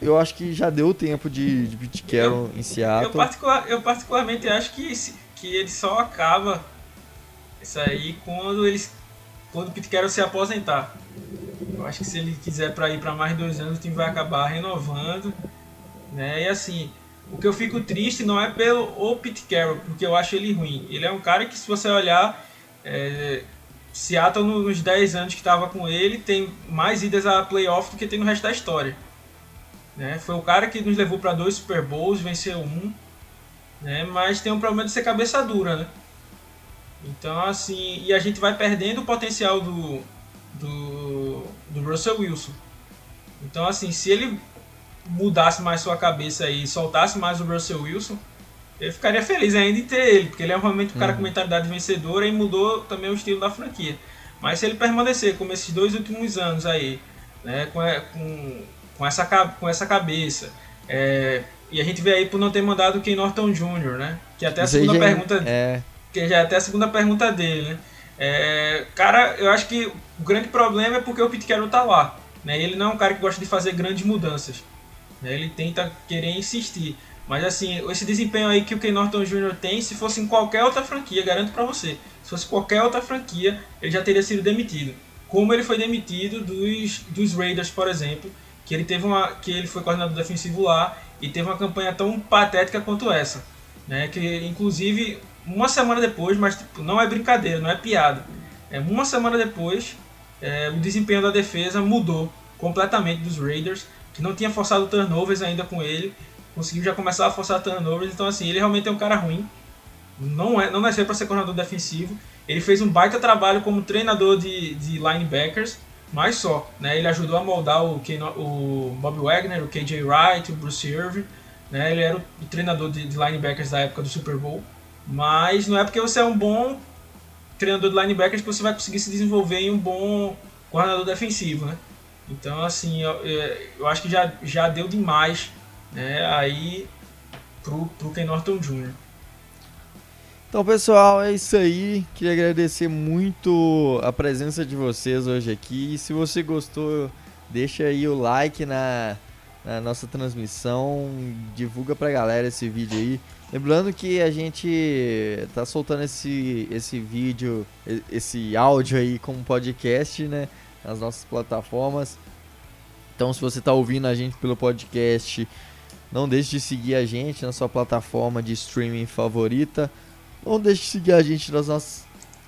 [SPEAKER 2] eu acho que já deu tempo de, de Pete Carroll em Seattle.
[SPEAKER 3] Eu, particular, eu particularmente acho que, que ele só acaba isso aí quando eles quando o Pete Carroll se aposentar. Eu acho que se ele quiser para ir para mais dois anos, o time vai acabar renovando, né? E assim, o que eu fico triste não é pelo o Pete Carroll, porque eu acho ele ruim. Ele é um cara que se você olhar é, Seattle nos 10 anos que estava com ele tem mais idas a playoff do que tem no resto da história. Né? Foi o cara que nos levou para dois Super Bowls, venceu um, né? mas tem um problema de ser cabeça dura. Né? Então, assim, e a gente vai perdendo o potencial do, do, do Russell Wilson. Então, assim, se ele mudasse mais sua cabeça e soltasse mais o Russell Wilson, eu ficaria feliz ainda em ter ele, porque ele é realmente um cara uhum. com mentalidade vencedora e mudou também o estilo da franquia. Mas se ele permanecer como esses dois últimos anos aí, né, com, com com essa, com essa cabeça. É, e a gente vê aí por não ter mandado o Ken Norton Jr., né? Que é até a segunda pergunta. É... Que já é até a segunda pergunta dele, né? É, cara, eu acho que o grande problema é porque o Pete Carroll tá lá. Né? Ele não é um cara que gosta de fazer grandes mudanças. Né? Ele tenta querer insistir. Mas assim, esse desempenho aí que o Ken Norton Jr. tem, se fosse em qualquer outra franquia, garanto para você, se fosse qualquer outra franquia, ele já teria sido demitido. Como ele foi demitido dos, dos Raiders, por exemplo, que ele teve uma que ele foi coordenador defensivo lá e teve uma campanha tão patética quanto essa, né? Que inclusive uma semana depois, mas tipo, não é brincadeira, não é piada. É uma semana depois, é, o desempenho da defesa mudou completamente dos Raiders, que não tinha forçado turnovers ainda com ele, conseguiu já começar a forçar turnovers. Então assim, ele realmente é um cara ruim. Não é, não nasceu para ser coordenador defensivo. Ele fez um baita trabalho como treinador de, de linebackers, mas só. Né? Ele ajudou a moldar o, o Bob Wagner, o KJ Wright, o Bruce Irving. Né? Ele era o, treinador de, de linebackers da época do Super Bowl. Mas não é porque você é um bom treinador de linebackers que você vai conseguir se desenvolver em um bom coordenador defensivo, né? Então, assim, eu, eu acho que já, já deu demais né, aí pro, pro Ken Norton Jr.
[SPEAKER 2] Então, pessoal, é isso aí. Queria agradecer muito a presença de vocês hoje aqui. E se você gostou, deixa aí o like na, na nossa transmissão, divulga pra galera esse vídeo aí. Lembrando que a gente tá soltando esse, esse vídeo, esse áudio aí como podcast, né? Nas nossas plataformas. Então, se você tá ouvindo a gente pelo podcast, não deixe de seguir a gente na sua plataforma de streaming favorita. Não deixe de seguir a gente nas nossas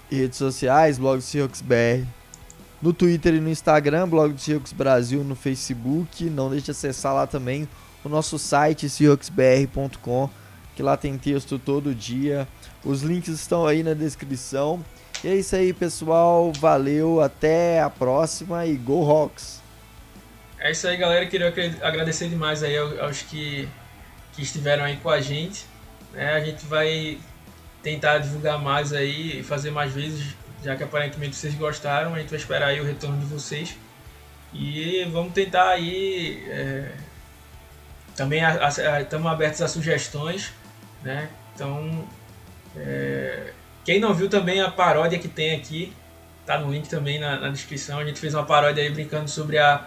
[SPEAKER 2] redes sociais, blog BR. No Twitter e no Instagram, blog do Brasil, no Facebook. Não deixe de acessar lá também o nosso site, seahawksbr.com que lá tem texto todo dia. Os links estão aí na descrição. E é isso aí, pessoal. Valeu, até a próxima e Go Hawks!
[SPEAKER 3] É isso aí, galera. Queria agradecer demais aí aos que, que estiveram aí com a gente. É, a gente vai tentar divulgar mais aí e fazer mais vezes, já que aparentemente vocês gostaram. A gente vai esperar aí o retorno de vocês. E vamos tentar aí. É, também estamos abertos a sugestões né? Então, é, quem não viu também a paródia que tem aqui, tá no link também na, na, descrição. A gente fez uma paródia aí brincando sobre a,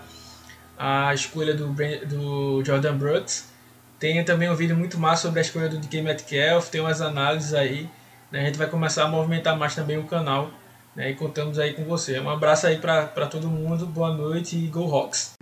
[SPEAKER 3] a escolha do, do Jordan Brooks. Tem também um vídeo muito massa sobre a escolha do DK Metcalf, tem umas análises aí. Né? A gente vai começar a movimentar mais também o canal. Né? E contamos aí com você. Um abraço aí para todo mundo, boa noite e Go Hawks!